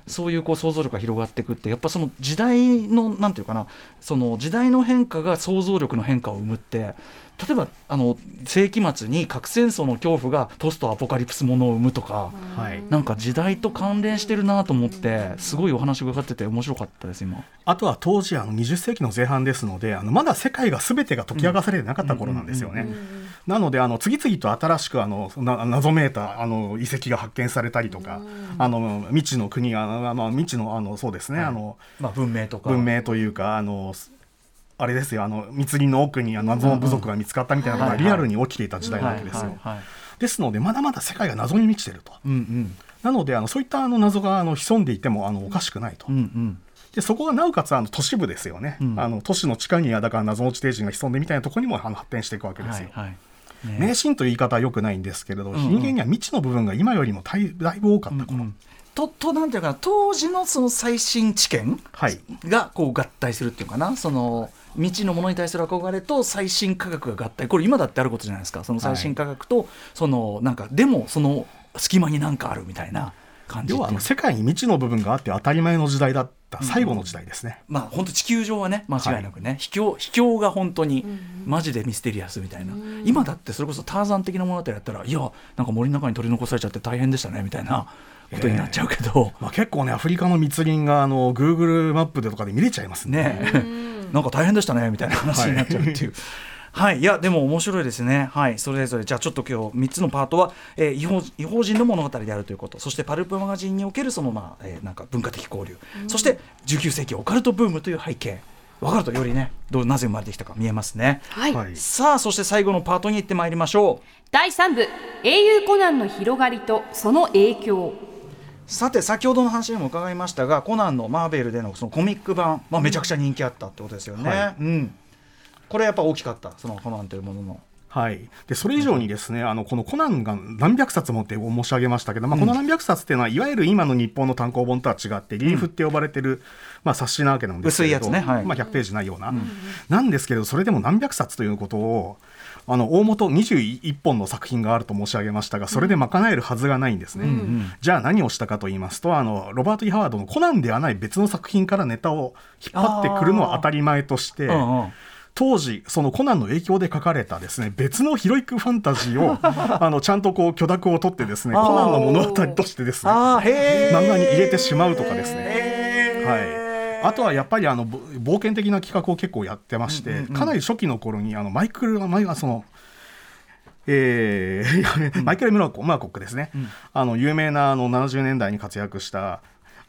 そういうこう想像力が広がっていくってやっぱその時代のなんていうかなその時代の変化が想像力の変化を生むって例えばあの世紀末に核戦争の恐怖がポストアポカリプスものを生むとか。はい、なんか時代と関連してるなと思ってすごいお話伺ってて面白かったです今。あとは当時あの20世紀の前半ですのであのまだ世界が全てが解き明かされてなかった頃なんですよね。なのであの次々と新しくあのな謎めいたあの遺跡が発見されたりとか、あの未知の国が、まあ、未知のあのそうですね、あのまあ、文明とか文明というかあのあれですよあの密林の奥にあの謎の部族が見つかったみたいなことがリアルに起きていた時代なわけですよ。はいはいはいですのでまだまだ世界が謎に満ちていると。うんうん。なのであのそういったあの謎があの潜んでいてもあのおかしくないと。うんうん。でそこがなおかつあの都市部ですよね、うん。あの都市の地下にはだから謎の地底人が潜んでみたいなところにもあの発展していくわけですよ。はいはい。ね。迷信という言い方はよくないんですけれど、んうん。人間には未知の部分が今よりもだいだいぶ多かった頃、うんととなんていうかな当時のその最新知見はい。がこう合体するっていうかな。その未知のものに対する憧れと最新科学が合体。これ今だってあることじゃないですか。その最新科学と、そのなんかでもその隙間になんかあるみたいな感じ要はあの世界に未知の部分があって当たり前の時代だった最後の時代ですね。まあ本当地球上はね間違いなくね、秘境秘境が本当にマジでミステリアスみたいな、今だってそれこそターザン的な物語やったらいやなんか森の中に取り残されちゃって大変でしたねみたいなことになっちゃうけど、まあ、結構ねアフリカの密林があの Google マップでとかで見れちゃいますね。ねなんか大変でしたねみたいな話になっちゃうっていう。はい、いやでも面白いですね。はい、それぞれ。じゃあちょっと今日三つのパートは、えー、違法違法人の物語であるということ、そしてパルプマガジンにおけるそのまあ、えーなんか文化的交流、そして19世紀オカルトブームという背景、分かるとよりねどうなぜ生まれてきたか見えますね。はい、はい。さあそして最後のパートに行ってまいりましょう。第3部英雄コナンの広がりとその影響さて先ほどの話にも伺いましたがコナンのマーベルでのそのコミック版、まあ、めちゃくちゃ人気あったってことですよね。はうん、これやっぱ大きかったそのコナンというものの。はい、でそれ以上にですね、あのこのコナンが何百冊もって申し上げましたけど、まあ、この何百冊っていうのは、いわゆる今の日本の単行本とは違って、リーフって呼ばれてる、まあ、冊子なわけなんですけれど薄いやつね。はい。まあ、100ページないような、なんですけど、それでも何百冊ということを、あの大元21本の作品があると申し上げましたが、それで賄えるはずがないんですね。じゃあ何をしたかと言いますと、あのロバート・イ・ハワードのコナンではない別の作品からネタを引っ張ってくるのは当たり前として。うんうん。当時そのコナンの影響で書かれたですね別のヒロイックファンタジーを あのちゃんとこう許諾を取ってですねコナンの物語としてですね漫画に入れてしまうとかですねあとはやっぱりあのぼ冒険的な企画を結構やってまして、かなり初期の頃にあのマイクルマイそのえーマイケル・ムラコマーコックですね、あの有名なあの70年代に活躍した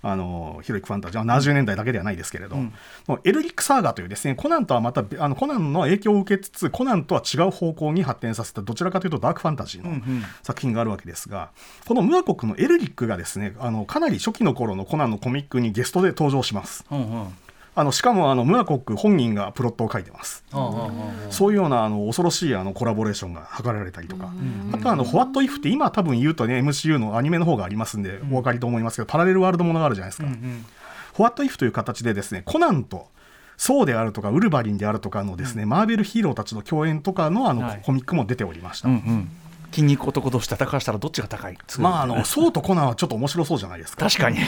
あのヒロイックファンタジーは70年代だけではないですけれど、もうエルリック・サーガというですねコナンとはまたべあのコナンの影響を受けつつコナンとは違う方向に発展させたどちらかというとダークファンタジーの作品があるわけですが、このムアコックのエルリックがですねあのかなり初期の頃のコナンのコミックにゲストで登場します。うんうんあのしかもあのムアコック本人がプロットを書いてます。そういうようなあの恐ろしいあのコラボレーションが図られたりとか、あとはあの「ホワット・イフ」って今多分言うとね MCU のアニメの方がありますんでお分かりと思いますけど、パラレルワールドものがあるじゃないですか。ホワット・イフという形でですねコナンとソーであるとかウルヴァリンであるとかのですね、マーベルヒーローたちの共演とかのあの、はい。コミックも出ておりました。うんうん筋肉男同士戦わしたらどっちが高い？まああのソーとコナンはちょっと面白そうじゃないですか。確かにち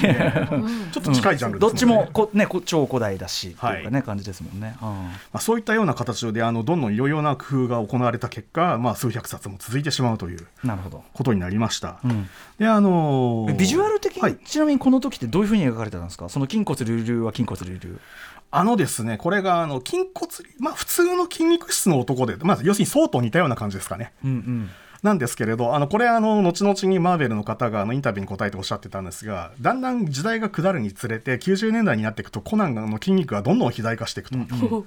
ょっと近いジャンルどっちもこ、ね、こ超古代だしっていうかね、は感じですもんね。うんまあ、そういったような形であのどんどんいろいろな工夫が行われた結果、まあ、数百冊も続いてしまうというなるほど。ことになりました。うんであのービジュアル的に、はいちなみにこの時ってどういうふうに描かれてたんですか？その筋骨隆々は筋骨隆々。あのですね、これがあの筋骨、まあ、普通の筋肉質の男で、まあ、要するに相当似たような感じですかね。うんうんなんですけれど、あのこれあの、後々にマーベルの方があのインタビューに答えておっしゃってたんですが、だんだん時代が下るにつれて、90年代になっていくと、コナンの筋肉がどんどん肥大化していくと。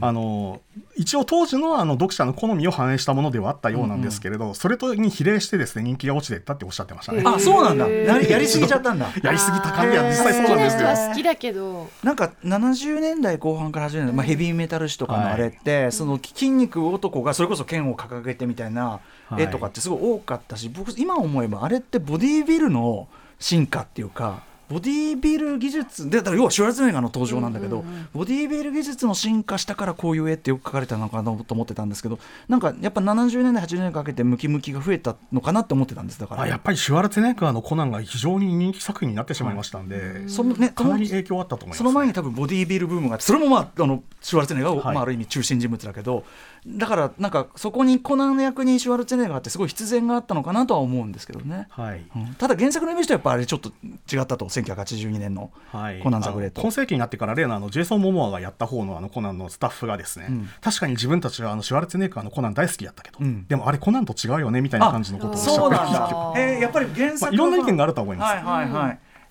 あの一応当時のあの読者の好みを反映したものではあったようなんですけれど、それとに比例してですね人気が落ちていったっておっしゃってました。ね。あそうなんだ。やりやりすぎちゃったんだ。やりすぎた感じは実際そうなんですよ。好きだけどなんか70年代後半から80年代、まあ、ヘビーメタル誌とかのあれって、その筋肉男がそれこそ剣を掲げてみたいなはい絵とかってすごい多かったし、僕今思えばあれってボディービルの進化っていうかボディービル技術でだから要はシュワルツェネッガーの登場なんだけど、ボディービル技術の進化したからこういう絵ってよく描かれたのかなと思ってたんですけどなんかやっぱ70年代80年代かけてムキムキが増えたのかなって思ってたんです。だから。あやっぱりシュワルツェネッガーのコナンが非常に人気作品になってしまいましたんで、そのねかなり影響あったと思います、その前に多分ボディービルブームがあってそれもまああのシュワルツェネッガーが、はい。まあ、ある意味中心人物だけどだからなんかそこにコナンの役にシュワルツェネッガーってすごい必然があったのかなとは思うんですけどね、はい。うん。ただ原作のイメージとやっぱあれちょっと違ったと1982年のはい、コナンザグレート。あの今世紀になってから例のあのジェイソン・モモアがやった方のあのコナンのスタッフがですね、うん。確かに自分たちはあのシュワルツェネッガーのコナン大好きだったけど、うん。でもあれコナンと違うよねみたいな感じのことをおっしゃってそうなんましただ、えーやっぱり原作まあ、いろんな意見があると思います、はいはいは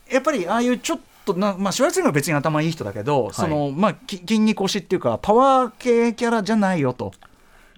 い、やっぱりああいうちょっとな、まあ、シュワルツェネッガーは別に頭いい人だけど、そのまあ、き筋肉推しっていうかパワー系キャラじゃないよと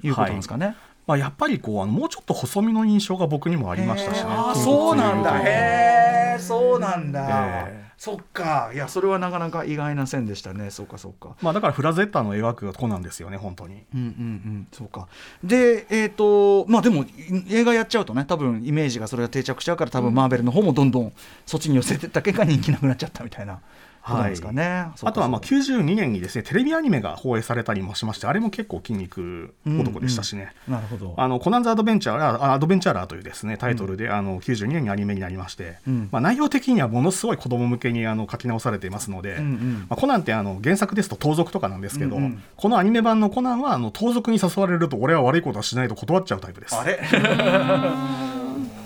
いうことなんですかね。まあ、やっぱりこうあのもうちょっと細身の印象が僕にもありましたしね。あそう骨なんだ。へえそうなんだ、ええ。そっか。いやそれはなかなか意外な線でしたね。そうかそうか。まあ、だからフラゼッタの描くコナンですよね本当に。うんうんうん。そうか。でえっ、とまあでもい映画やっちゃうとね多分イメージがそれが定着しちゃうから多分マーベルの方もどんどんそっちに寄せてった結果人気なくなっちゃったみたいなことなんですかね、そうかあとはまあそうか92年にですねテレビアニメが放映されたりもしましてあれも結構筋肉男でしたしね、なるほど。あのコナンズアドベンチャーあアドベンチャーラーというですねタイトルで、あの92年にアニメになりまして、うん。まあ、内容的にはものすごい子供向けにあの書き直されていますので、うんうん。まあ、コナンってあの原作ですと盗賊とかなんですけど、うんうん。このアニメ版のコナンはあの盗賊に誘われると俺は悪いことはしないと断っちゃうタイプです。あれ？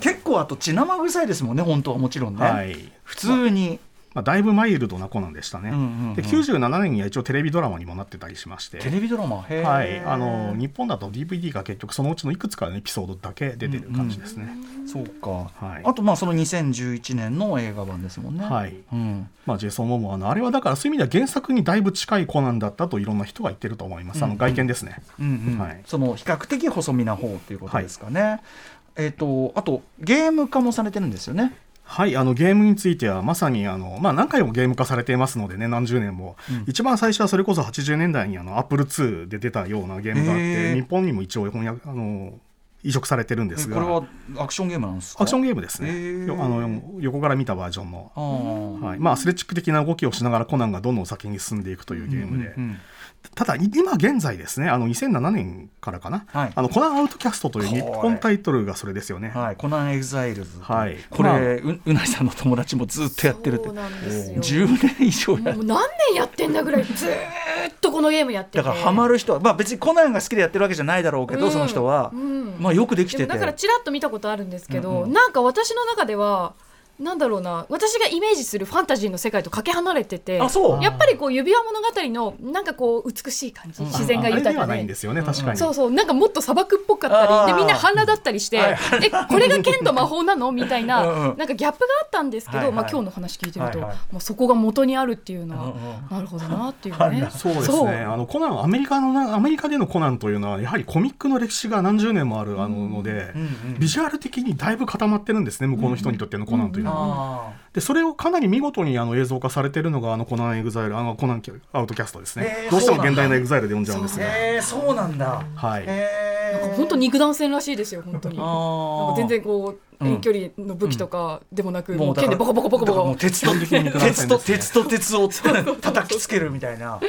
結構あと血生臭いですもんね本当はもちろんね、はい。普通に、まあ、だいぶマイルドなコナンでしたね、うんうんうん。で97年には一応テレビドラマにもなってたりしまして。テレビドラマ？はい、あの日本だと DVD が結局そのうちのいくつかのエピソードだけ出てる感じですね、そうか、はい。あとまあその2011年の映画版ですもんね。はい。うん、まあ、ジェイソン・モモアのあれはだからそういう意味では原作にだいぶ近いコナンだったといろんな人が言ってると思います、あの外見ですね、うんうん。はい。その比較的細身な方っていうことですかね、えっ、とあとゲーム化もされてるんですよねはい、あのゲームについてはまさにあの、まあ、何回もゲーム化されていますのでね何十年も、一番最初はそれこそ80年代にあの Apple2 で出たようなゲームがあって日本にも一応翻訳あの移植されてるんですが。これはアクションゲームなんですか？アクションゲームですね、あの横から見たバージョンの、はい。まあ、アスレチック的な動きをしながらコナンがどんどん先に進んでいくというゲームで、うんうんただ今現在ですねあの2007年からかな、はい。あのコナンアウトキャストという日本タイトルがそれですよね、はい、コナンエグザイルズ、はい。これ、まあ。ううないさんの友達もずっとやってるって。そうなんですよ。10年以上やもう何年やってんだぐらいずーっとこのゲームやってて。だからハマる人は、まあ、別にコナンが好きでやってるわけじゃないだろうけど、うん。その人は、うん。まあ、よくできでて。てもだからちらっと見たことあるんですけど、うんうん。なんか私の中ではなんだろうな私がイメージするファンタジーの世界とかけ離れててあそう。やっぱりこう指輪物語のなんかこう美しい感じ、自然が豊かで。ないんですよね確かに、そうそう。なんかもっと砂漠っぽかったりでみんな半裸だったりしてはいえこれが剣と魔法なの？みたいなうんうんなんかギャップがあったんですけど、はいはい。まあ、今日の話聞いてると、はいはい。まあ、そこが元にあるっていうのは、うんうんなるほどなっていうね。そうですね。あのコナンアメリカのなアメリカでのコナンというのはやはりコミックの歴史が何十年もあるあのので、うんうんビジュアル的にだいぶ固まってるんですね向こうの人にとってのコナンというのは。あでそれをかなり見事にあの映像化されてるのがあのコナンエグザイルあのコナンアウトキャストですね、どうしても原題のエグザイルで呼んじゃうんですーが、へえそうなんだ。はい。へえ本当肉弾戦らしいですよ本当に。あなんーか全然こううん遠距離の武器とかでもなく、もうだからもう剣でボコボコボコボコ。鉄と鉄と鉄と鉄を 叩きつけるみたいな。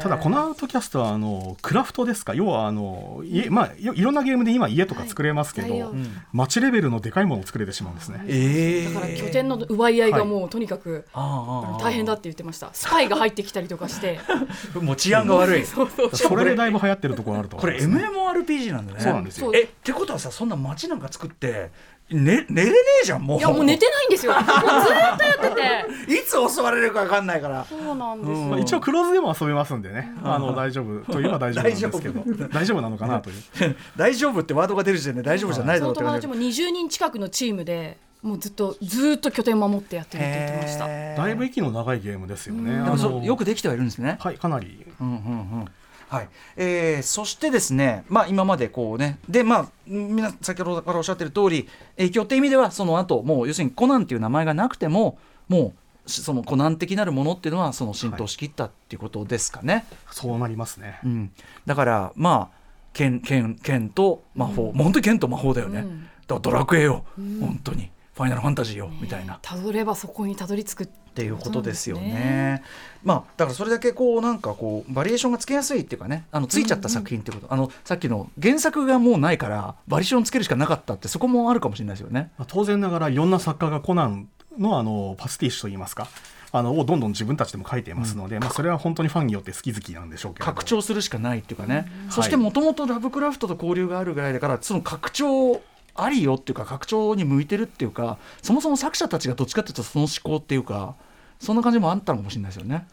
ただこのアウトキャストはあのクラフトですか？要はあの家、まあ、いいろんなゲームで今家とか作れますけど、はいうん。街レベルのでかいものを作れてしまうんですね、ええだから拠点の奪い合いがもうとにかく、大変だって言ってました。スパイが入ってきたりとかして。もう治安が悪い。そうそうそれでだいぶ流行ってるところあるとこれ MMORPG なんだね。そうなんですよ。えってことはさそんな街なんか作ってね寝れねえじゃんもう。いやもう寝てないんですよ。もうずーっとやってて。いつ襲われるか分かんないから。そうなんですよ、うん。まあ、一応クローズでも遊べますんでね、あの大丈夫。といえば大丈夫なんですけど。大丈夫。なのかなという。大丈夫ってワードが出る時点で大丈夫じゃないだろうって友達も20人近くのチームでもうずっとずーっと拠点守ってやってるって言ってました。だいぶ息の長いゲームですよね、であのもよくできてはいるんですね。はいかなり。うんうんうん。はい。えー、そしてですね、まあ、今までこうねでまあ皆先ほどからおっしゃってる通り影響って意味ではその後もう要するにコナンっていう名前がなくてももうしそのコナン的なるものっていうのはその浸透しきったっていうことですかね。そうなりますね。うん、だからまあ剣剣剣と魔法、もう本当に剣と魔法だよね、うん。だからドラクエよ、本当にファイナルファンタジーよ、みたいな。ったどればそこにたどり着くっていうことですよね。そうなんですまあだからそれだけこうなんかこうバリエーションがつけやすいっていうかねあのついちゃった作品っていうこと、あのさっきの原作がもうないからバリエーションつけるしかなかったってそこもあるかもしれないですよね。まあ当然ながらいろんな作家がコナンのあのパスティッシュといいますかあのをどんどん自分たちでも書いていますので、まあ、それは本当にファンによって好き好きなんでしょうけども。拡張するしかないっていうかね、ん。そしてもともとラブクラフトと交流があるぐらいだからその拡張ありよっていうか拡張に向いてるっていうかそもそも作者たちがどっちかっていうとその思考っていうかそんな感じもあったのかもしれないですよね。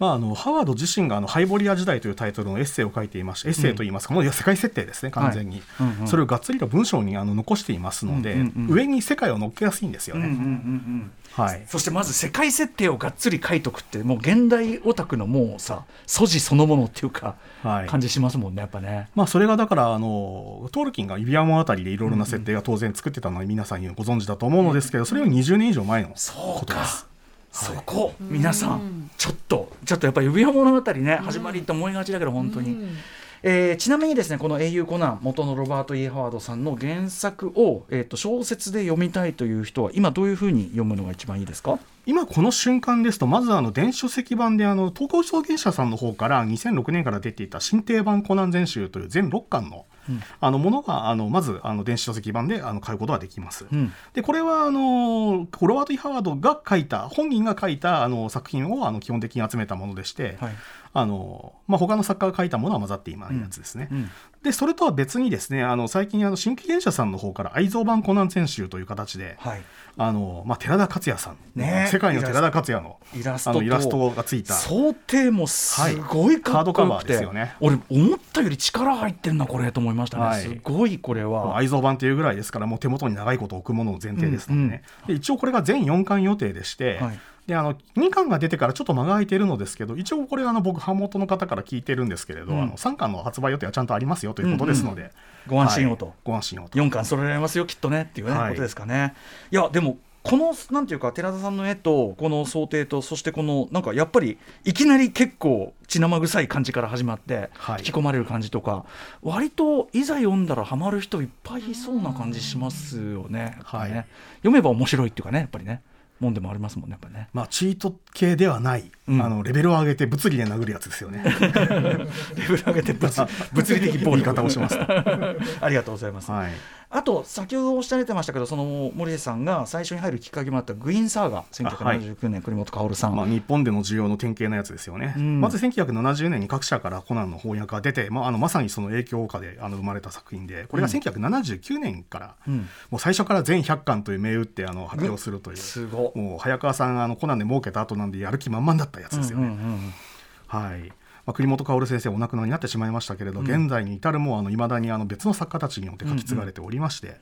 まあ、あのハワード自身があのハイボリア時代というタイトルのエッセイを書いていましてエッセイといいますか、もう世界設定ですね完全に、はいうんうん。それをがっつりと文章にあの残していますので、うんうんうん上に世界を乗っけやすいんですよね、はい、そしてまず世界設定をがっつり書いとくってもう現代オタクのもうさ素地そのものっていうか、はい。感じしますもんねやっぱね。まあ、それがだからあのトールキンが指輪物語でいろいろな設定が当然作ってたのは皆さんご存知だと思うのですけどそれは20年以上前のそうかことです。そこ、皆さんちょっとちょっとやっぱ指輪物語ね、始まりって思いがちだけど本当に、えーちなみにですねこの「英雄コナン」元のロバート・イー・ハワードさんの原作を、えー、と小説で読みたいという人は今どういうふうに読むのが一番いいですか？今この瞬間ですとまずあの電子書籍版であの東京証言者さんの方から2006年から出ていた新定版コナン全集という全6巻の,、あのものがあのまずあの電子書籍版であの買うことができます。うん。でこれはあのロバート・イ・ハワードが書いた本人が書いたあの作品をあの基本的に集めたものでして、はいあのまあ、他の作家が書いたものは混ざっていないやつですね。うんでそれとは別にですねあの最近あの新規原社さんの方から愛蔵版コナン全集という形で、はい。あのまあ、寺田克也さん、ね。世界の寺田克也のイラストと。あのイラストがついた。想定もすごいカードカバーですよね。俺思ったより力入ってんなこれと思いましたね、はい。すごいこれは。愛蔵版というぐらいですからもう手元に長いこと置くものの前提ですのでね、で一応これが全4巻予定でして、はいであの2巻が出てからちょっと間が空いてるのですけど一応これあの僕版元の方から聞いてるんですけれど、うん。あの3巻の発売予定はちゃんとありますよということですので、ご安心をと、はい。ご安心をと。4巻揃えられますよきっとねっていうね、はい。ことですかね。いやでもこのなんていうか寺田さんの絵とこの想定とそしてこのなんかやっぱりいきなり結構血生臭い感じから始まってはい。引き込まれる感じとか、割といざ読んだらハマる人いっぱいいそうな感じしますよね、はい。読めば面白いっていうかねやっぱりねもんでもありますもんねやっぱりね。まあ、チート系ではない、うん。あのレベルを上げて物理で殴るやつですよね。レベル上げて物 物理的暴力方をしますと。ありがとうございます、はい。あと先ほどおっしゃられてましたけどその森江さんが最初に入るきっかけもあったグイーンサーガ1979年栗本薫さん、まあ、日本での需要の典型なやつですよね、うん。まず1970年に各社からコナンの翻訳が出て、まあ、あのまさにその影響下であの生まれた作品でこれが1979年から、うん。もう最初から全100巻という銘打ってあの発表するという、すごもう早川さんあのコナンで儲けた後なんでやる気満々だったやつですよね。うんうんうんはい。まあ、栗本薫先生お亡くなりになってしまいましたけれど、現在に至るもいまだにあの別の作家たちによって書き継がれておりまして、はい。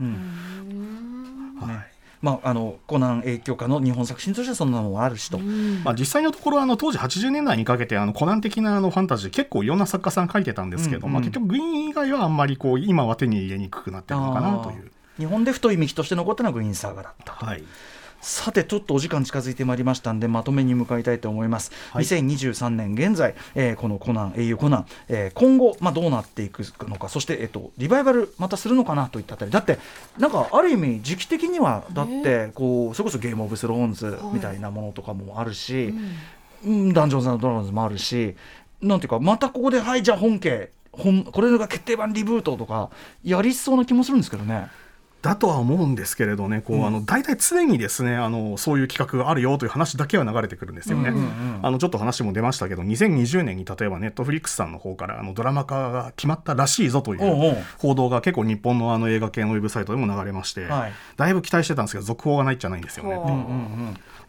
まあ、あのコナン影響下の日本作品としてはそんなのもあるしと、まあ、実際のところあの当時80年代にかけてあのコナン的なあのファンタジー結構いろんな作家さん書いてたんですけど、うんうんまあ、結局グイーン以外はあんまりこう今は手に入れにくくなってるのかなという。日本で太い幹として残ったのはグイーンサーガだったはいさてちょっとお時間近づいてまいりましたんでまとめに向かいたいと思います、はい。2023年現在、えーこのコナン英雄コナン、えー今後、まあ、どうなっていくのかそして、えっとリバイバルまたするのかなといったあたり。だってなんかある意味時期的にはだってこうそれこそゲームオブスローンズみたいなものとかもあるし、うん。ダンジョンズドラゴンズもあるしなんていうかまたここではいじゃあ本家本これが決定版リブートとかやりそうな気もするんですけどね。だとは思うんですけれどねこう、うん。あの大体常にですねあのそういう企画があるよという話だけは流れてくるんですよね。あのちょっと話も出ましたけど2020年に例えばネットフリックスさんの方からあのドラマ化が決まったらしいぞといおう報道が結構日本のあの映画系のウェブサイトでも流れまして、はい。だいぶ期待してたんですけど続報がないじゃないんですよね。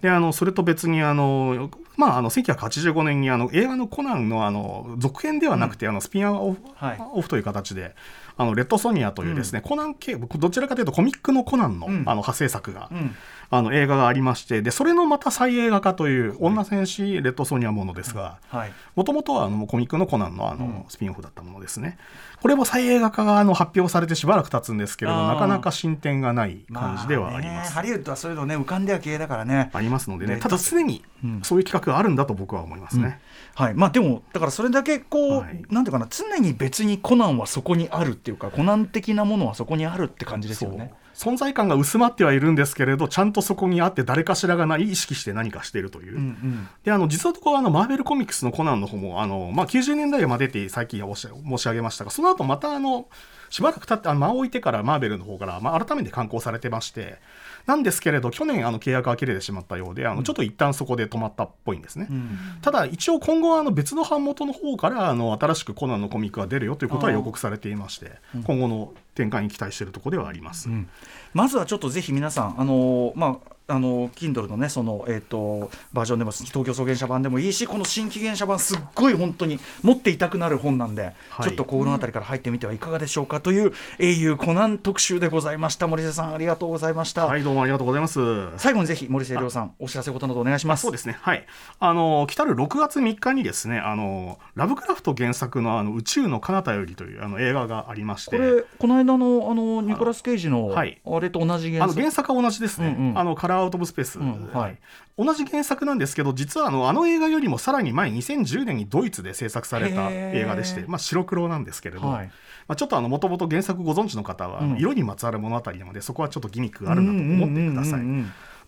であのそれと別にあの、まあ、あの1985年にあの映画のコナンのあの続編ではなくて、あのスピンオフ,、はい。オフという形であのレッドソニアというですね、コナン系どちらかというとコミックのコナンの,、うん。あの派生作が、うんあの映画がありましてでそれのまた再映画化という女戦士レッドソニアものですがはい。もともとはあのコミックのコナンのあの、うん。スピンオフだったものですね。これも再映画化があの発表されてしばらく経つんですけれどなかなか進展がない感じではあります、ねハリウッドはそういうのね浮かんでは消えだからねありますのでねねただ常にうん。そういう企画があるんだと僕は思いますね、はい。まあでもだからそれだけこう、はい。なんていうかな常に別にコナンはそこにあるっていうかコナン的なものはそこにあるって感じですよね存在感が薄まってはいるんですけれどちゃんとそこにあって誰かしらが何意識して何かしているという、うんうん。であの実はところあのマーベルコミックスのコナンの方もあの、まあ、90年代までって最近申し上げましたがその後またあのしばらく経ってあの間を置いてからマーベルの方から、まあ、改めて刊行されてましてなんですけれど去年あの契約が切れてしまったようであのちょっと一旦そこで止まったっぽいんですね。うん。ただ一応今後はあの別の版元の方からあの新しくコナンのコミックが出るよということは予告されていまして今後の展開に期待しているところではあります。うん。まずはちょっとぜひ皆さんあのーまああの Kindle のねその、えー、とバージョンでも東京草原社版でもいいしこの新紀元社版すっごい本当に持っていたくなる本なんで、はい。ちょっとこの辺りから入ってみてはいかがでしょうかという英雄コナン特集でございました。森瀬さんありがとうございました、はいどうもありがとうございます。最後にぜひ森瀬亮さんお知らせことなどお願いします。そうですね。はい。あの、来たる6月3日にですね、あの、ラブクラフト原作のあの宇宙の彼方よりというあの映画がありまして、これこの間のあのニコラス・ケイジのはい。あれと同じ原作？あの原作は同じですね、うんうん。あのカラーアウト・オブ・スペース、うんはい。同じ原作なんですけど実はあのあの映画よりもさらに前2010年にドイツで制作された映画でして、まあ、白黒なんですけれど、はい。まあ、ちょっともともと原作ご存知の方は、色にまつわる物語なのでそこはちょっとギミックがあるなと思ってください。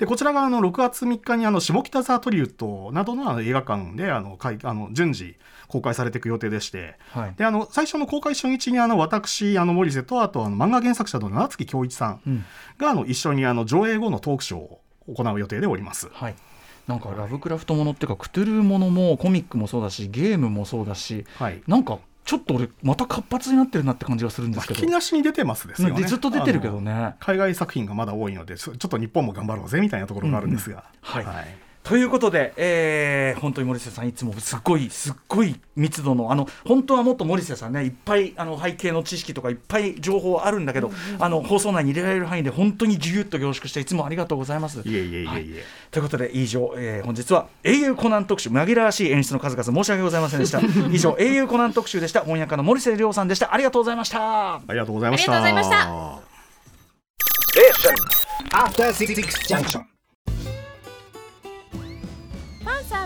でこちらがあの6月3日にあの下北沢トリウッドなどのあの映画館であのかいあの順次公開されていく予定でしてはい。であの最初の公開初日にあの私あの森瀬とあとあの漫画原作者の七月恭一さん。があの一緒にあの上映後のトークショーを行う予定でおります。はい。なんかラブクラフトものっていうかクトゥルーものもコミックもそうだしゲームもそうだしはい。なんかちょっと俺また活発になってるなって感じがするんでまあ、すけど、引き出しに出てますですよね。ねずっと出てるけどね。海外作品がまだ多いのでちょちょっと日本も頑張ろうぜみたいなところがあるんですが、はいということで、えー本当に森瀬さんいつもすっごいすっごい密度のあの本当はもっと森瀬さんねいっぱいあの背景の知識とかいっぱい情報あるんだけど、あの放送内に入れられる範囲で本当にぎゅっと凝縮していつもありがとうございます。いえいえいえいえ、はい。ということで以上、えー本日は英雄コナン特集紛らわしい演出の数々申し訳ございませんでした。以上英雄コナン特集でした。翻訳家の森瀬亮さんでした。ありがとうございました。ありがとうございました。ありがとうございました。After